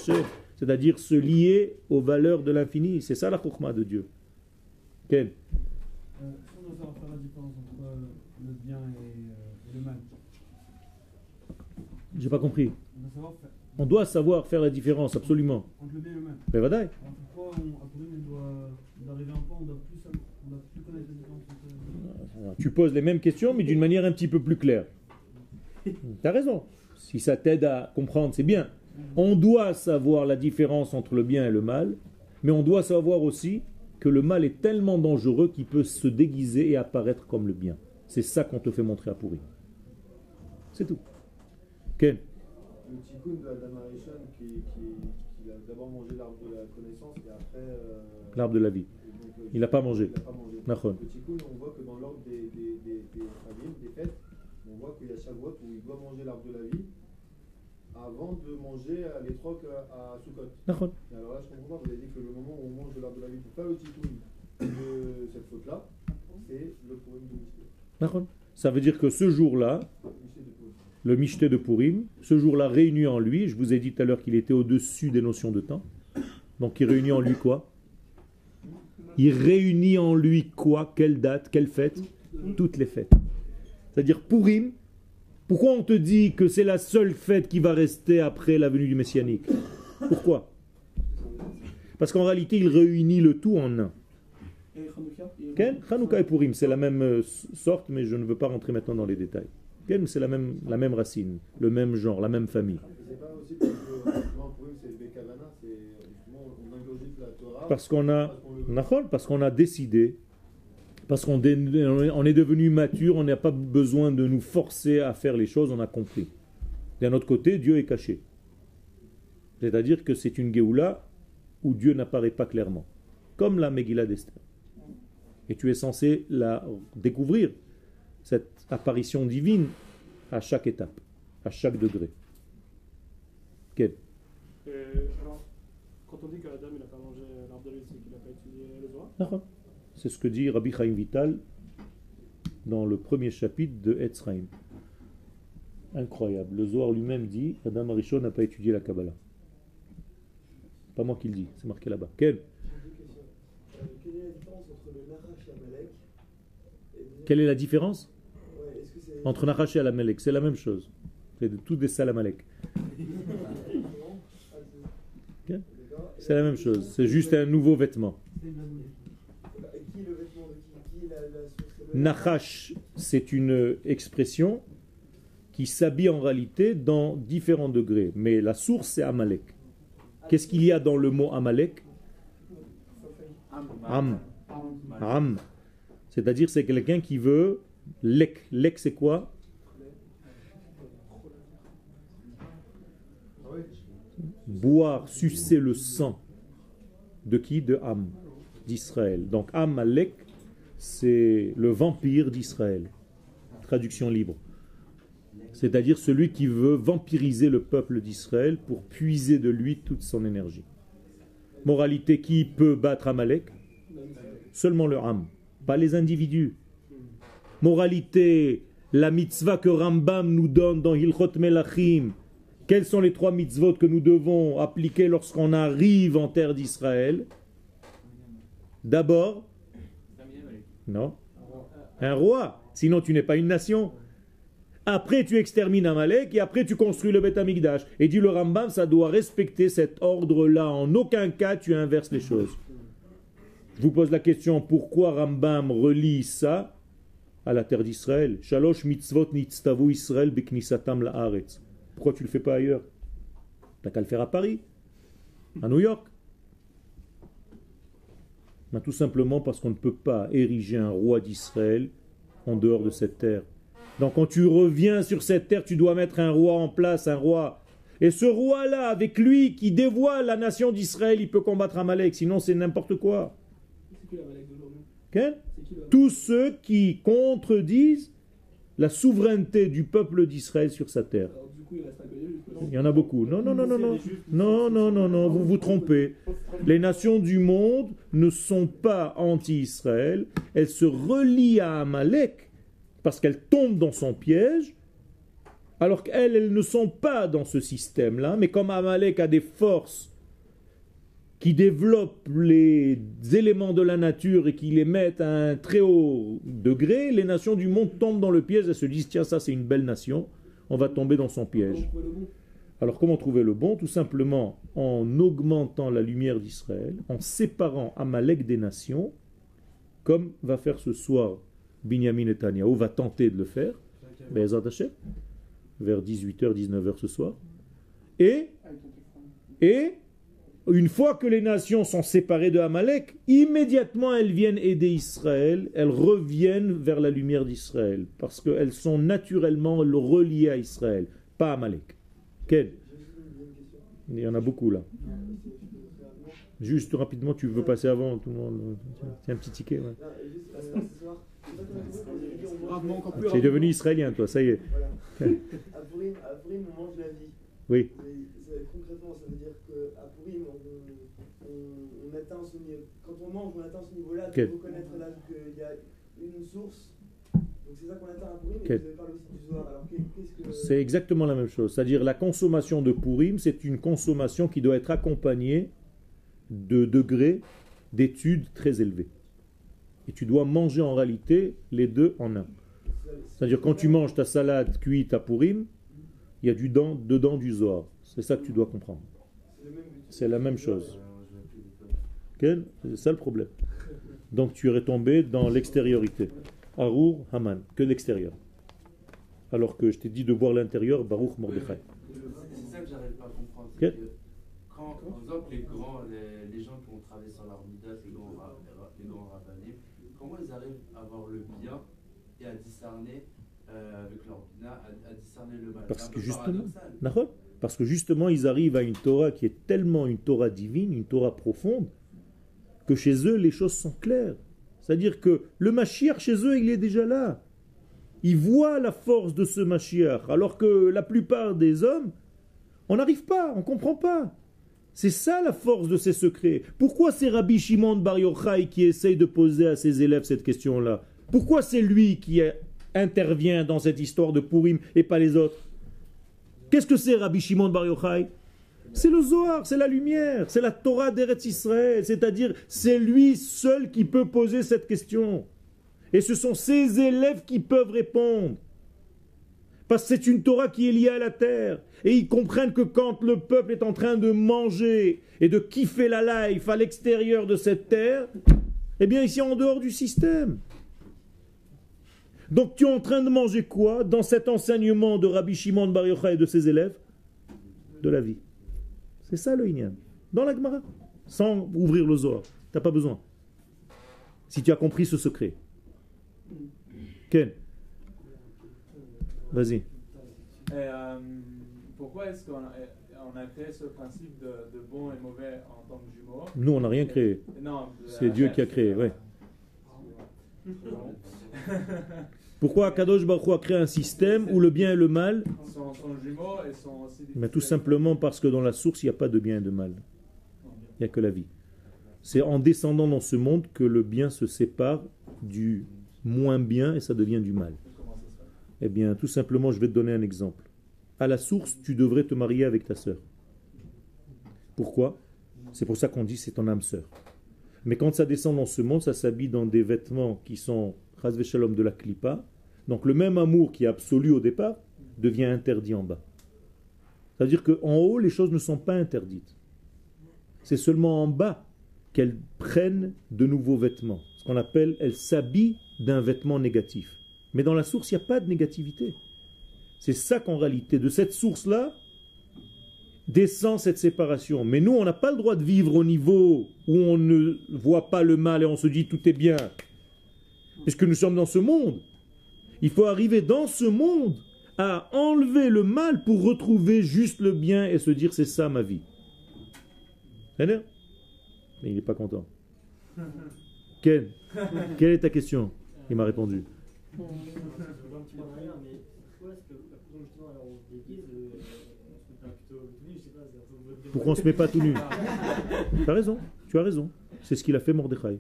c'est-à-dire se lier aux valeurs de l'infini. C'est ça la chokhmah de Dieu. Euh, si on doit savoir faire la différence entre le bien et, euh, et le mal, J'ai pas compris. on doit savoir faire On doit savoir faire la différence, absolument. entre le bien et le mal. Mais. Alors pourquoi on, Purim, on doit, on doit arriver à un point où on doit plus, savoir- on doit plus connaître la différence entre. Alors, Tu poses les mêmes questions, mais d'une manière un petit peu plus claire. Tu as raison. Si ça t'aide à comprendre, c'est bien. On doit savoir la différence entre le bien et le mal, mais on doit savoir aussi que le mal est tellement dangereux qu'il peut se déguiser et apparaître comme le bien. C'est ça qu'on te fait montrer à pourri. C'est tout. Ken de Adam qui, qui a d'abord mangé l'arbre de la connaissance et après. euh, L'arbre de la vie. donc, euh, Il n'a pas mangé. Il n'a pas mangé. Le tikkun, on voit que dans l'ordre des, des, des, des, Chagim, des fêtes, on voit qu'il y a Shavuot où il doit manger l'arbre de la vie avant de manger euh, les trocs à. Nachon. Et alors là, je comprends pas, vous avez dit que le moment où on mange l'arbre de la vie pour faire le tikkun de cette faute-là, c'est le problème de. Nachon. Ça veut dire que ce jour-là. Le Michté de Purim, ce jour-là réunit en lui, je vous ai dit tout à l'heure qu'il était au-dessus des notions de temps, donc il réunit en lui quoi? Il réunit en lui quoi? Quelle date? Quelle fête? Toutes les fêtes. C'est-à-dire Purim, pourquoi on te dit que c'est la seule fête qui va rester après la venue du Messianique? Pourquoi? Parce qu'en réalité, il réunit le tout en un. Hanouka Hanouka et Purim, c'est la même euh, sorte, mais je ne veux pas rentrer maintenant dans les détails. C'est la même, la même racine, le même genre, la même famille. Parce qu'on a, parce qu'on a décidé, parce qu'on on est devenu mature, on n'a pas besoin de nous forcer à faire les choses, on a compris. D'un autre côté, Dieu est caché. C'est-à-dire que c'est une Géoula où Dieu n'apparaît pas clairement, comme la Megillah d'Esther. Et tu es censé la découvrir, cette apparition divine, à chaque étape, à chaque degré. Quel Euh, alors, quand on dit qu'Adam il n'a pas mangé l'arbre de vie, c'est qu'il n'a pas étudié le Zohar? C'est ce que dit Rabbi Chaim Vital dans le premier chapitre de Etzraim. Incroyable. Le Zohar lui-même dit Adam Arishon n'a pas étudié la Kabbalah. Pas moi qui le dis, c'est marqué là-bas. Quel? Euh, Quelle est la différence entre le Nahash et Amalek Et deuxième- Quelle est la différence entre Nachash et Alamelech C'est la même chose. C'est de- tous des Salamalek. C'est la même chose. C'est juste un nouveau vêtement. Nachash, c'est une expression qui s'habille en réalité dans différents degrés. Mais la source, c'est Amalek. Qu'est-ce qu'il y a dans le mot Amalek? Am. Am. C'est-à-dire, c'est quelqu'un qui veut lek. Lek, c'est quoi? Boire, sucer le sang. De qui? De Am, d'Israël. Donc Amalek, c'est le vampire d'Israël. Traduction libre. C'est-à-dire celui qui veut vampiriser le peuple d'Israël pour puiser de lui toute son énergie. Moralité, qui peut battre Amalek Seulement le Ham, pas les individus. Moralité, la mitzvah que Rambam nous donne dans Hilchot Melachim. Quelles sont les trois mitzvot que nous devons appliquer lorsqu'on arrive en terre d'Israël? D'abord, non, un roi. Sinon, tu n'es pas une nation. Après, tu extermines Amalek et après, tu construis le Beth Amikdash. Et dit le Rambam, ça doit respecter cet ordre-là. En aucun cas, tu inverses les choses. Je vous pose la question pourquoi Rambam relie ça à la terre d'Israël? Shalosh mitzvot nitztavu Israël. Pourquoi tu le fais pas ailleurs? T'as qu'à le faire à Paris, à New York. Ben, tout simplement parce qu'on ne peut pas ériger un roi d'Israël en dehors de cette terre. Donc quand tu reviens sur cette terre, tu dois mettre un roi en place, un roi. Et ce roi-là, avec lui, qui dévoile la nation d'Israël, il peut combattre Amalek, sinon c'est n'importe quoi. L'Amalek Tous ceux qui contredisent la souveraineté du peuple d'Israël sur sa terre. Alors du coup, il reste. Il y en a beaucoup. Non, non, non, non, non. Non, non, non, non, vous vous trompez. Les nations du monde ne sont pas anti-Israël. Elles se relient à Amalek parce qu'elles tombent dans son piège, alors qu'elles, elles ne sont pas dans ce système-là. Mais comme Amalek a des forces qui développent les éléments de la nature et qui les mettent à un très haut degré, les nations du monde tombent dans le piège et se disent tiens, ça c'est une belle nation, on va tomber dans son piège. Alors comment trouver le bon? Tout simplement en augmentant la lumière d'Israël, en séparant Amalek des nations, comme va faire ce soir Binyamin Netanyahu, va tenter de le faire, vers 18h, 19h ce soir. Et, et une fois que les nations sont séparées de Amalek, immédiatement elles viennent aider Israël, elles reviennent vers la lumière d'Israël, parce qu'elles sont naturellement reliées à Israël, pas à Amalek. Quel Il y en a beaucoup là. Juste rapidement, tu veux passer avant tout le monde? C'est un petit ticket. ouais. C'est devenu israélien, toi, ça y est. Voilà. Quand on mange, on atteint ce niveau-là de Quel reconnaître là qu'il y a une source. Donc c'est ça qu'on atteint à Purim, vous avez parlé aussi du Zohar. Alors qu'est-ce que. C'est exactement la même chose. C'est-à-dire la consommation de Purim, c'est une consommation qui doit être accompagnée de degrés d'études très élevés. Et tu dois manger en réalité les deux en un. C'est-à-dire quand tu manges ta salade cuite à Purim, il y a du dent, dedans du Zohar. C'est ça que tu dois comprendre. C'est la même chose. C'est ça le problème. Donc tu es retombé dans l'extériorité. Arour, Haman, que l'extérieur. Alors que je t'ai dit de voir l'intérieur, Baruch Mordechai. C'est ça que j'arrive pas à comprendre. Ok. c'est que Quand, par exemple, les grands, les, les gens qui ont travaillé sur l'Armidas, les grands, les grands rabbinim, comment ils arrivent à voir le bien et à discerner euh, avec leur bina, à, à discerner le mal? Parce que justement, Parce que justement, ils arrivent à une Torah qui est tellement une Torah divine, une Torah profonde, chez eux, les choses sont claires. C'est-à-dire que le Mashiach, chez eux, il est déjà là. Ils voient la force de ce Mashiach, alors que la plupart des hommes, on n'arrive pas, on ne comprend pas. C'est ça la force de ces secrets. Pourquoi c'est Rabbi Shimon Bar Yochai qui essaye de poser à ses élèves cette question-là? Pourquoi c'est lui qui intervient dans cette histoire de Purim et pas les autres? Qu'est-ce que c'est Rabbi Shimon Bar Yochai? C'est le Zohar, c'est la lumière, c'est la Torah d'Eretz Israël, c'est-à-dire c'est lui seul qui peut poser cette question. Et ce sont ses élèves qui peuvent répondre. Parce que c'est une Torah qui est liée à la terre. Et ils comprennent que quand le peuple est en train de manger et de kiffer la life à l'extérieur de cette terre, eh bien ici en dehors du système. Donc tu es en train de manger quoi dans cet enseignement de Rabbi Shimon Bar Yochai et de ses élèves? De la vie. C'est ça le Inyan. Dans la Gemara. Sans ouvrir le Zohar. Tu n'as pas besoin. Si tu as compris ce secret. Ken Vas-y. Et, euh, pourquoi est-ce qu'on a, on a créé ce principe de, de bon et mauvais en tant que jumeaux Nous, on n'a rien créé. Non, C'est Dieu qui a créé, ouais. Pourquoi Kadosh Baruch a créé un système où le bien et le mal sont, Mais tout simplement parce que dans la source, il n'y a pas de bien et de mal. Il n'y a que la vie. C'est en descendant dans ce monde que le bien se sépare du moins bien et ça devient du mal. Eh bien, tout simplement, je vais te donner un exemple. À la source, tu devrais te marier avec ta sœur. Pourquoi? C'est pour ça qu'on dit c'est ton âme sœur. Mais quand ça descend dans ce monde, ça s'habille dans des vêtements qui sont Shalom de la klipa. Donc le même amour qui est absolu au départ devient interdit en bas. C'est-à-dire qu'en haut, les choses ne sont pas interdites. C'est seulement en bas qu'elles prennent de nouveaux vêtements. Ce qu'on appelle, elles s'habillent d'un vêtement négatif. Mais dans la source, il n'y a pas de négativité. C'est ça qu'en réalité, de cette source-là, descend cette séparation. Mais nous, on n'a pas le droit de vivre au niveau où on ne voit pas le mal et on se dit tout est bien. Puisque nous sommes dans ce monde. Il faut arriver dans ce monde à enlever le mal pour retrouver juste le bien et se dire c'est ça ma vie. Mais il n'est pas content. Ken, quelle est ta question? Il m'a répondu. Pourquoi on se met pas tout nu, je sais pas, c'est un peu votre Pourquoi on ne se met pas tout nu Tu as raison, tu as raison. C'est ce qu'il a fait Mordechai.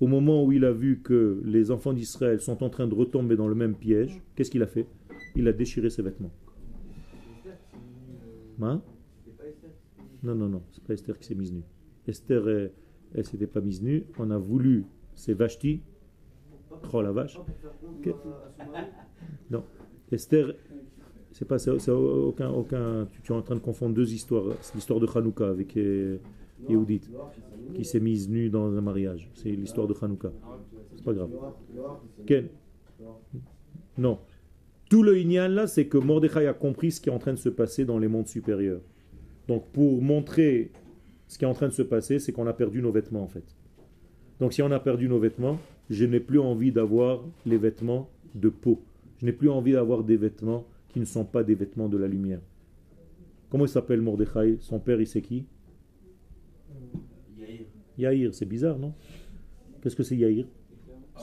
Au moment où il a vu que les enfants d'Israël sont en train de retomber dans le même piège, qu'est-ce qu'il a fait? Il a déchiré ses vêtements. Hein? Non, non, non, c'est pas Esther qui s'est mise nue. Esther, elle, elle s'était pas mise nue. On a voulu, c'est Vashti. Oh la vache. Non, Esther, c'est pas, c'est aucun, aucun. Tu, tu es en train de confondre deux histoires. C'est l'histoire de Hanouka avec euh, Yehudit, qui s'est mise nue dans un mariage. C'est l'histoire de Hanouka. C'est pas grave. Ken Non. Tout le Inyan là, c'est que Mordechai a compris ce qui est en train de se passer dans les mondes supérieurs. Donc pour montrer ce qui est en train de se passer, c'est qu'on a perdu nos vêtements en fait. Donc si on a perdu nos vêtements, je n'ai plus envie d'avoir les vêtements de peau. Je n'ai plus envie d'avoir des vêtements qui ne sont pas des vêtements de la lumière. Comment il s'appelle Mordechai? Son père, il sait qui? Yair. C'est bizarre, non? Qu'est-ce que c'est Yair?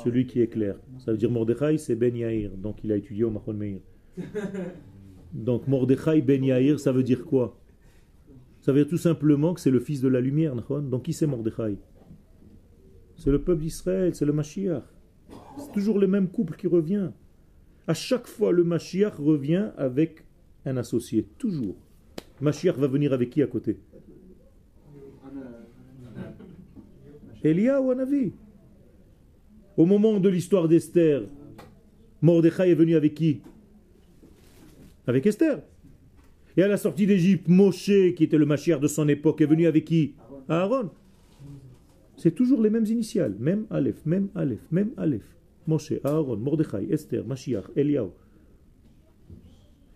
Celui qui éclaire. Ça veut dire Mordechai, c'est Ben Yair. Donc il a étudié au Mahon Meir. Donc Mordechai Ben Yair, ça veut dire quoi? Ça veut dire tout simplement que c'est le fils de la lumière. Donc qui c'est Mordechai? C'est le peuple d'Israël, c'est le Mashiach. C'est toujours le même couple qui revient. À chaque fois, le Mashiach revient avec un associé, toujours. Mashiach va venir avec qui à côté? Elia ou Anavi? Au moment de l'histoire d'Esther, Mordechai est venu avec qui? Avec Esther. Et à la sortie d'Égypte, Moshe, qui était le Mashiach de son époque, est venu avec qui? Aaron. C'est toujours les mêmes initiales. Même Aleph, même Aleph, même Aleph. Moshe, Aaron, Mordechai, Esther, Mashiach, Eliaou.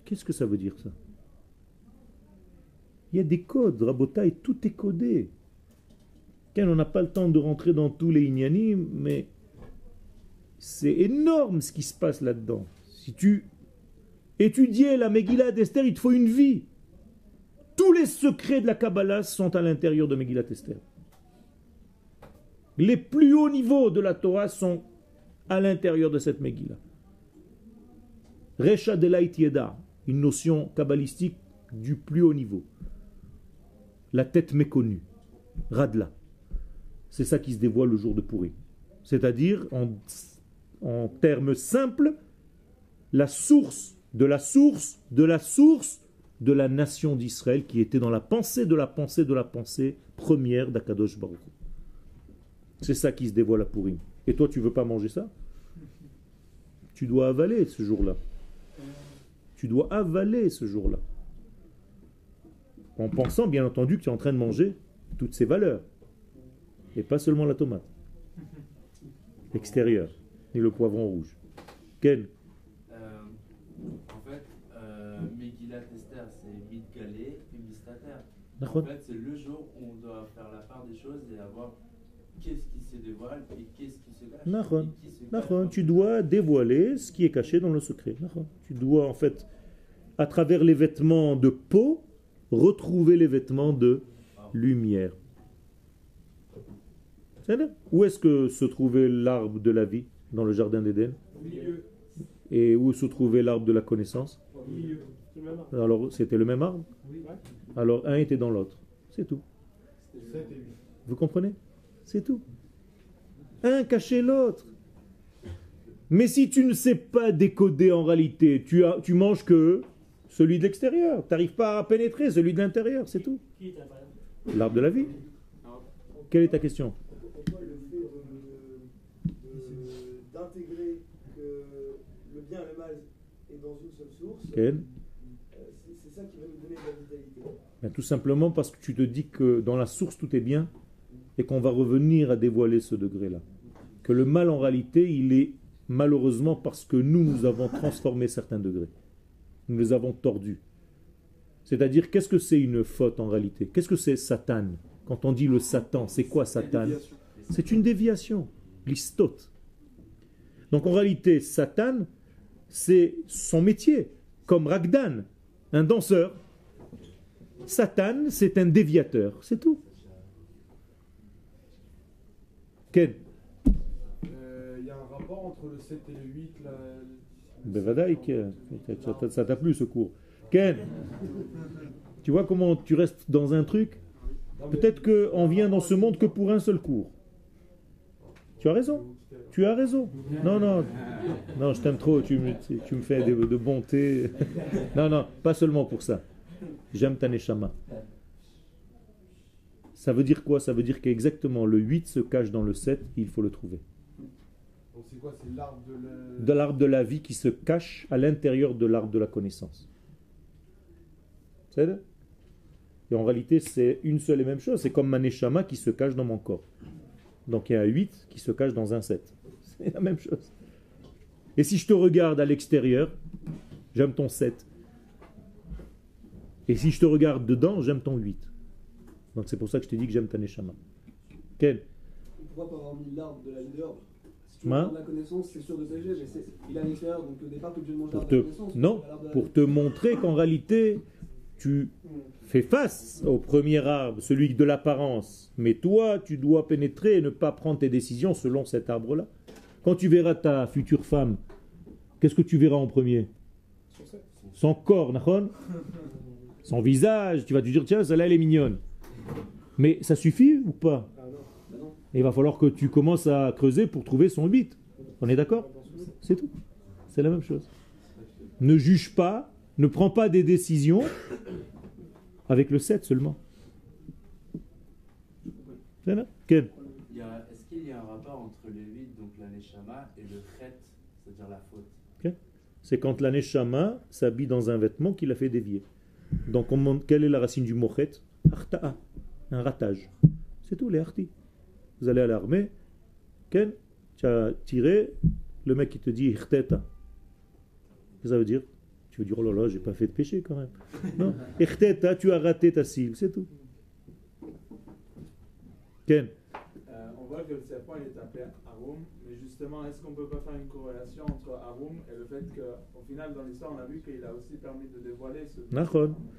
Qu'est-ce que ça veut dire ça? Il y a des codes, Rabotai, tout est codé. On n'a pas le temps de rentrer dans tous les ignanim, mais c'est énorme ce qui se passe là-dedans. Si tu étudiais la Megillah d'Esther, il te faut une vie. Tous les secrets de la Kabbalah sont à l'intérieur de Megillah Esther. Les plus hauts niveaux de la Torah sont à l'intérieur de cette Megillah. Recha Delait Yeda, une notion kabbalistique du plus haut niveau. La tête méconnue, Radla. C'est ça qui se dévoile le jour de Pourri. C'est-à-dire, en, termes simples, la source de la source de la source de la nation d'Israël qui était dans la pensée de la pensée de la pensée première d'Akadosh Baruch. C'est ça qui se dévoile à Purim. Et toi, tu veux pas manger ça? Tu dois avaler ce jour-là. Tu dois avaler ce jour-là. En pensant, bien entendu, que tu es en train de manger toutes ces valeurs. Et pas seulement la tomate. Extérieure. Ni le poivron rouge. Quel Euh, en fait, euh, Megillat Esther, c'est Midgalé et Mistater. En fait, c'est le jour où on doit faire la part des choses et avoir qu'est-ce qui se dévoile et qu'est-ce qui se cache. Qui se tu dois dévoiler ce qui est caché dans le secret. Tu dois en fait, à travers les vêtements de peau, retrouver les vêtements de lumière. Où est-ce que se trouvait l'arbre de la vie dans le jardin d'Éden? Au milieu. Et où se trouvait l'arbre de la connaissance? Au milieu. C'est le même arbre. Alors c'était le même arbre? Oui. Alors un était dans l'autre. C'est tout. 7 et 8. Vous comprenez? C'est tout. Un cachait l'autre. Mais si tu ne sais pas décoder en réalité, tu, as, tu manges que celui de l'extérieur. Tu n'arrives pas à pénétrer celui de l'intérieur, c'est tout. L'arbre de la vie. Quelle est ta question? Ken euh, c'est ça qui va nous donner de la vitalité. Ben, Tout simplement parce que tu te dis que dans la source tout est bien et qu'on va revenir à dévoiler ce degré-là. Que le mal en réalité, il est malheureusement parce que nous, nous avons transformé certains degrés. Nous les avons tordus. C'est-à-dire, qu'est-ce que c'est une faute en réalité? Qu'est-ce que c'est Satan? Quand on dit le Satan, c'est quoi Satan? C'est une déviation, l'istote. Donc en réalité, Satan, c'est son métier, comme Ragdan, un danseur. Satan, c'est un déviateur, c'est tout. Ken Euh, Il y a un rapport entre le 7 et le 8. Là, Bevadaï, que- ça t'a- plu ce cours. Ken Tu vois comment tu restes dans un truc? Peut-être qu'on vient dans ce monde que pour un seul cours. Tu as raison. Tu as raison. Non, non. Non, je t'aime trop. Tu me, tu me fais de, de bonté. Non, non, pas seulement pour ça. J'aime ta neshama. Ça veut dire quoi? Ça veut dire qu'exactement le 8 se cache dans le 7, il faut le trouver. Donc c'est quoi? C'est l'arbre de la. De l'arbre de la vie qui se cache à l'intérieur de l'arbre de la connaissance. C'est ça Et en réalité, c'est une seule et même chose. C'est comme ma neshama qui se cache dans mon corps. Donc il y a un 8 qui se cache dans un 7. C'est la même chose. Et si je te regarde à l'extérieur, j'aime ton 7. Et si je te regarde dedans, j'aime ton 8. Donc c'est pour ça que je t'ai dit que j'aime ta neshama. Quel? Pourquoi pas avoir mis l'arbre de la leader Si tu Hein? la connaissance, c'est sûr de mais c'est- il est à l'extérieur, donc au départ, tu es obligé de manger pour l'arbre te, de la connaissance. non, la- pour te montrer qu'en réalité, tu fais face au premier arbre, celui de l'apparence. Mais toi, tu dois pénétrer et ne pas prendre tes décisions selon cet arbre-là. Quand tu verras ta future femme, qu'est-ce que tu verras en premier? Son corps, nachon? Son visage, tu vas te dire, tiens, celle-là, elle est mignonne. Mais ça suffit ou pas? Il va falloir que tu commences à creuser pour trouver son 8. On est d'accord? C'est tout. C'est la même chose. Ne juge pas, ne prends pas des décisions avec le 7 seulement. Est-ce qu'il y a un rapport entre le 8, donc la Neshama, et le Chet, c'est-à-dire la faute C'est quand la Neshama s'habille dans un vêtement qui l'a fait dévier. Donc, on quelle est la racine du mochet? Arta'a, un ratage. C'est tout, les hartis. Vous allez à l'armée, Ken, tu as tiré, le mec qui te dit Irteta. Qu'est-ce que ça veut dire? Tu veux dire, oh là là, j'ai pas fait de péché quand même. Non, Irteta, tu as raté ta cible, c'est tout. Ken, Euh, on voit que le serpent il est appelé Arum, justement, est-ce qu'on peut pas faire une corrélation entre Arum et le fait qu'au final, dans l'histoire, on a vu qu'il a aussi permis de dévoiler ce.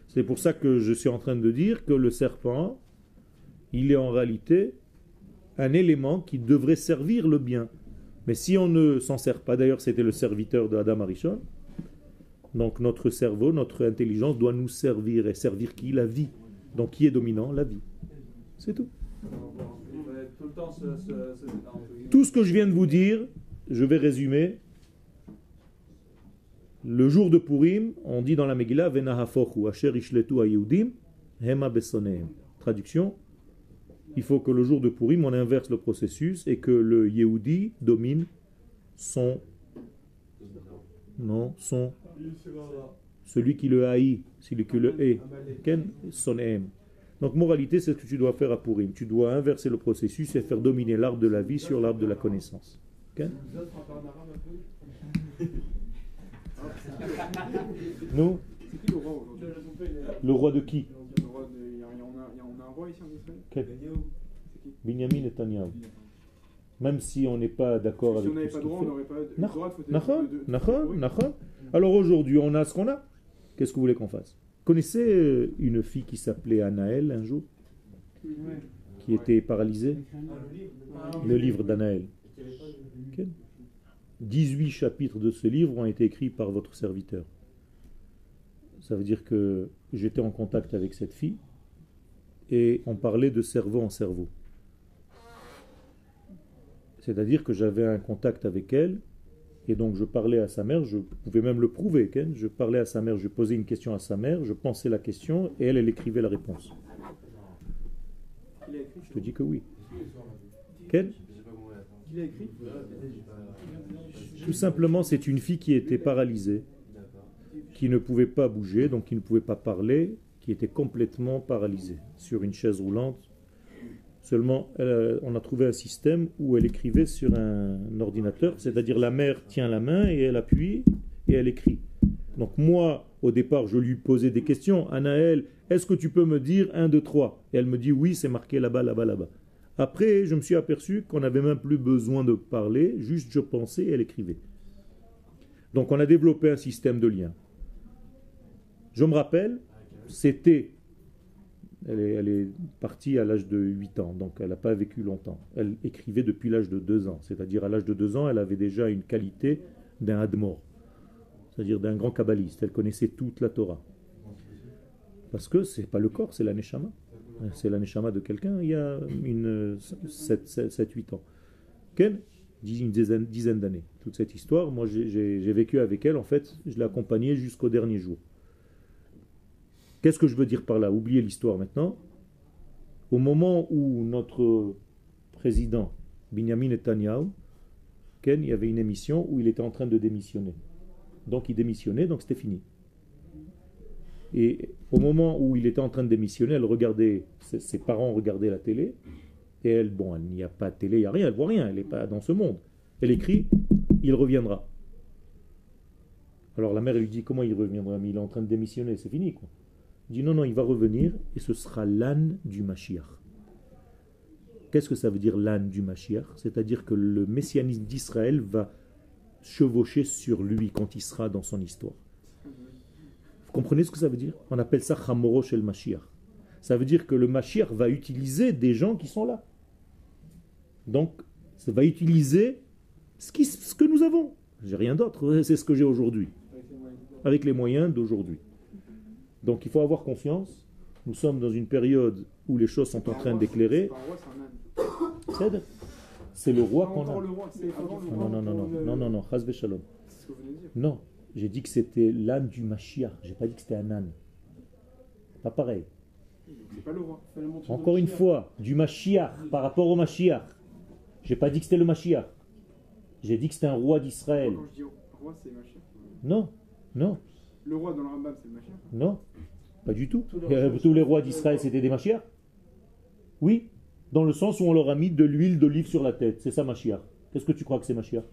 C'est pour ça que je suis en train de dire que le serpent, il est en réalité un élément qui devrait servir le bien. Mais si on ne s'en sert pas, d'ailleurs c'était le serviteur de Adam Arishon, donc notre cerveau, notre intelligence doit nous servir. Et servir qui? La vie. Donc qui est dominant? La vie. C'est tout. Faudrait tout ce que je viens de vous dire, je vais résumer. Le jour de Purim, on dit dans la Megillah, Venahafochu, Asher Ishletu Yehudim, Hema Besonehem. Traduction, il faut que le jour de Purim, on inverse le processus et que le Yehudi domine son. Non, son. Celui qui le haït, celui qui le hait. Ken, son aime. Donc, moralité, c'est ce que tu dois faire à Purim. Tu dois inverser le processus et faire dominer l'arbre de la vie sur l'arbre de la connaissance. Nous C'est qui le roi aujourd'hui Le roi de qui Quel Binyamin Netanyahu. Même si on n'est pas d'accord Si avec on n'avait pas droit, on n'aurait pas le droit de. Alors aujourd'hui, on a ce qu'on a. Qu'est-ce que vous voulez qu'on fasse? Connaissez euh, une fille qui s'appelait Anaël un jour, qui était paralysée? Le livre d'Anaël. Ok 18 chapitres de ce livre ont été écrits par votre serviteur. Ça veut dire que j'étais en contact avec cette fille et on parlait de cerveau en cerveau. C'est-à-dire que j'avais un contact avec elle et donc je parlais à sa mère, je pouvais même le prouver, Ken. je parlais à sa mère, je posais une question à sa mère, je pensais la question et elle, elle écrivait la réponse. Je te dis que oui. Ken? Tout simplement, c'est une fille qui était paralysée, qui ne pouvait pas bouger, donc qui ne pouvait pas parler, qui était complètement paralysée sur une chaise roulante. Seulement, elle, on a trouvé un système où elle écrivait sur un ordinateur, c'est-à-dire la mère tient la main et elle appuie et elle écrit. Donc moi, au départ, je lui posais des questions. Anaël, est-ce que tu peux me dire 1, 2, 3 Et elle me dit oui, c'est marqué là-bas, là-bas, là-bas. Après, je me suis aperçu qu'on n'avait même plus besoin de parler, juste je pensais et elle écrivait. Donc on a développé un système de lien. Je me rappelle, c'était... Elle est, partie à l'âge de 8 ans, donc elle n'a pas vécu longtemps. Elle écrivait depuis l'âge de 2 ans, c'est-à-dire à, l'âge de 2 ans, elle avait déjà une qualité d'un admor, c'est-à-dire d'un grand kabbaliste. Elle connaissait toute la Torah. Parce que c'est pas le corps, c'est la neshama. C'est la neshama de quelqu'un il y a une 7-8 ans. Ken une dizaine, d'années. Toute cette histoire, moi j'ai- vécu avec elle, en fait, je l'ai accompagnée jusqu'au dernier jour. Qu'est-ce que je veux dire par là? Oubliez l'histoire maintenant. Au moment où notre président, Benjamin Netanyahu, Ken, il y avait une émission où il était en train de démissionner. Donc il démissionnait, donc c'était fini. Et au moment où il était en train de démissionner, elle regardait, ses, parents regardaient la télé, et elle, bon, il n'y a pas de télé, il n'y a rien, elle voit rien, elle n'est pas dans ce monde. Elle écrit, il reviendra. Alors la mère elle lui dit, comment il reviendra? Mais il est en train de démissionner, c'est fini quoi. Il dit, non, non, il va revenir, et ce sera l'âne du Mashiach. Qu'est-ce que ça veut dire l'âne du Mashiach? C'est-à-dire que le messianisme d'Israël va chevaucher sur lui quand il sera dans son histoire. Vous comprenez ce que ça veut dire? On appelle ça Chamorosh el Mashiach. Ça veut dire que le Mashiach va utiliser des gens qui sont là. Donc, ça va utiliser ce, qui- ce que nous avons. J'ai rien d'autre, c'est ce que j'ai aujourd'hui, avec les moyens d'aujourd'hui. Donc, il faut avoir confiance. Nous sommes dans une période où les choses sont en train d'éclairer. C'est le roi qu'on a. Non, non, non, non, non, non, non, Chas v'shalom. C'est ce que vous venez de dire. Non, J'ai dit que c'était l'âne du Mashiach. J'ai pas dit que c'était un âne. Pas pareil. C'est pas le roi. Encore une fois, du Mashiach par rapport au Mashiach. J'ai pas dit que c'était le Mashiach. J'ai dit que c'était un roi d'Israël. Non, non, Le roi dans le Rambam, c'est le Mashiach. non, pas du tout. Tous les rois d'Israël, c'était des Mashiach Oui, dans le sens où on leur a mis de l'huile d'olive sur la tête. C'est ça Mashiach. Qu'est-ce que tu crois que c'est Mashiach?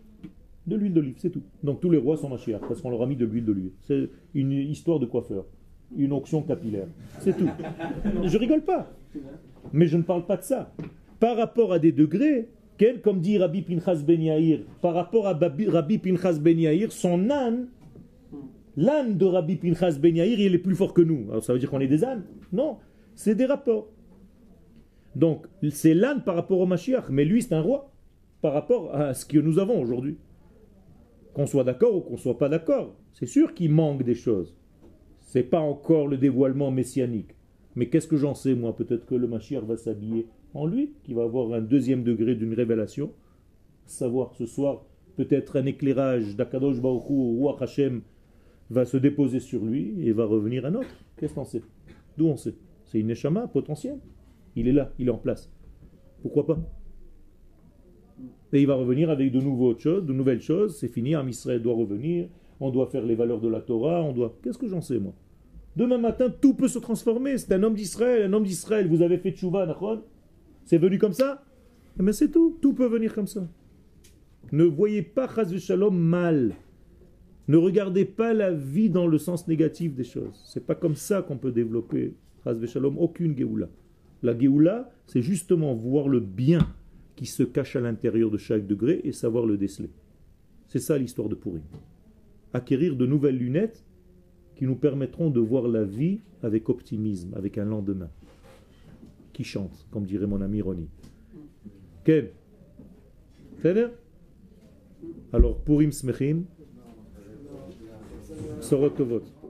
De l'huile d'olive, c'est tout. Donc tous les rois sont Mashiach parce qu'on leur a mis de l'huile d'olive. C'est une histoire de coiffeur. Une onction capillaire. C'est tout. Je rigole pas. Mais je ne parle pas de ça. Par rapport à des degrés, quel, comme dit Rabbi Pinchas Ben Yair, par rapport à Rabbi Pinchas Ben Yair, son âne, l'âne de Rabbi Pinchas Ben Yair, il est plus fort que nous. Alors ça veut dire qu'on est des ânes? Non, c'est des rapports. Donc, c'est l'âne par rapport au Mashiach, mais lui, c'est un roi par rapport à ce que nous avons aujourd'hui. Qu'on soit d'accord ou qu'on soit pas d'accord, c'est sûr qu'il manque des choses. C'est pas encore le dévoilement messianique. Mais qu'est-ce que j'en sais, moi? Peut-être que le Mashiach va s'habiller en lui, qui va avoir un deuxième degré d'une révélation. Savoir ce soir, peut-être un éclairage d'Akadosh Baruch Hu, Hashem, va se déposer sur lui et va revenir un autre. Qu'est-ce qu'on sait? D'où on sait? C'est une neshama potentielle. Il est là, il est en place. Pourquoi pas? Et il va revenir avec de nouveaux choses, de nouvelles choses. C'est fini, Am Israël doit revenir. On doit faire les valeurs de la Torah. On doit. Qu'est-ce que j'en sais moi? Demain matin, tout peut se transformer. C'est un homme d'Israël, un homme d'Israël. Vous avez fait tchouva, Nachon C'est venu comme ça? Eh bien, c'est tout. Tout peut venir comme ça. Ne voyez pas Chaz Shalom mal. Ne regardez pas la vie dans le sens négatif des choses. C'est pas comme ça qu'on peut développer, Shalom, aucune Géoula. La Géoula, c'est justement voir le bien qui se cache à l'intérieur de chaque degré et savoir le déceler. C'est ça l'histoire de Purim. Acquérir de nouvelles lunettes qui nous permettront de voir la vie avec optimisme, avec un lendemain qui chante, comme dirait mon ami Ronnie. Quel. Alors, Purim Smechim, Sorot Tovot.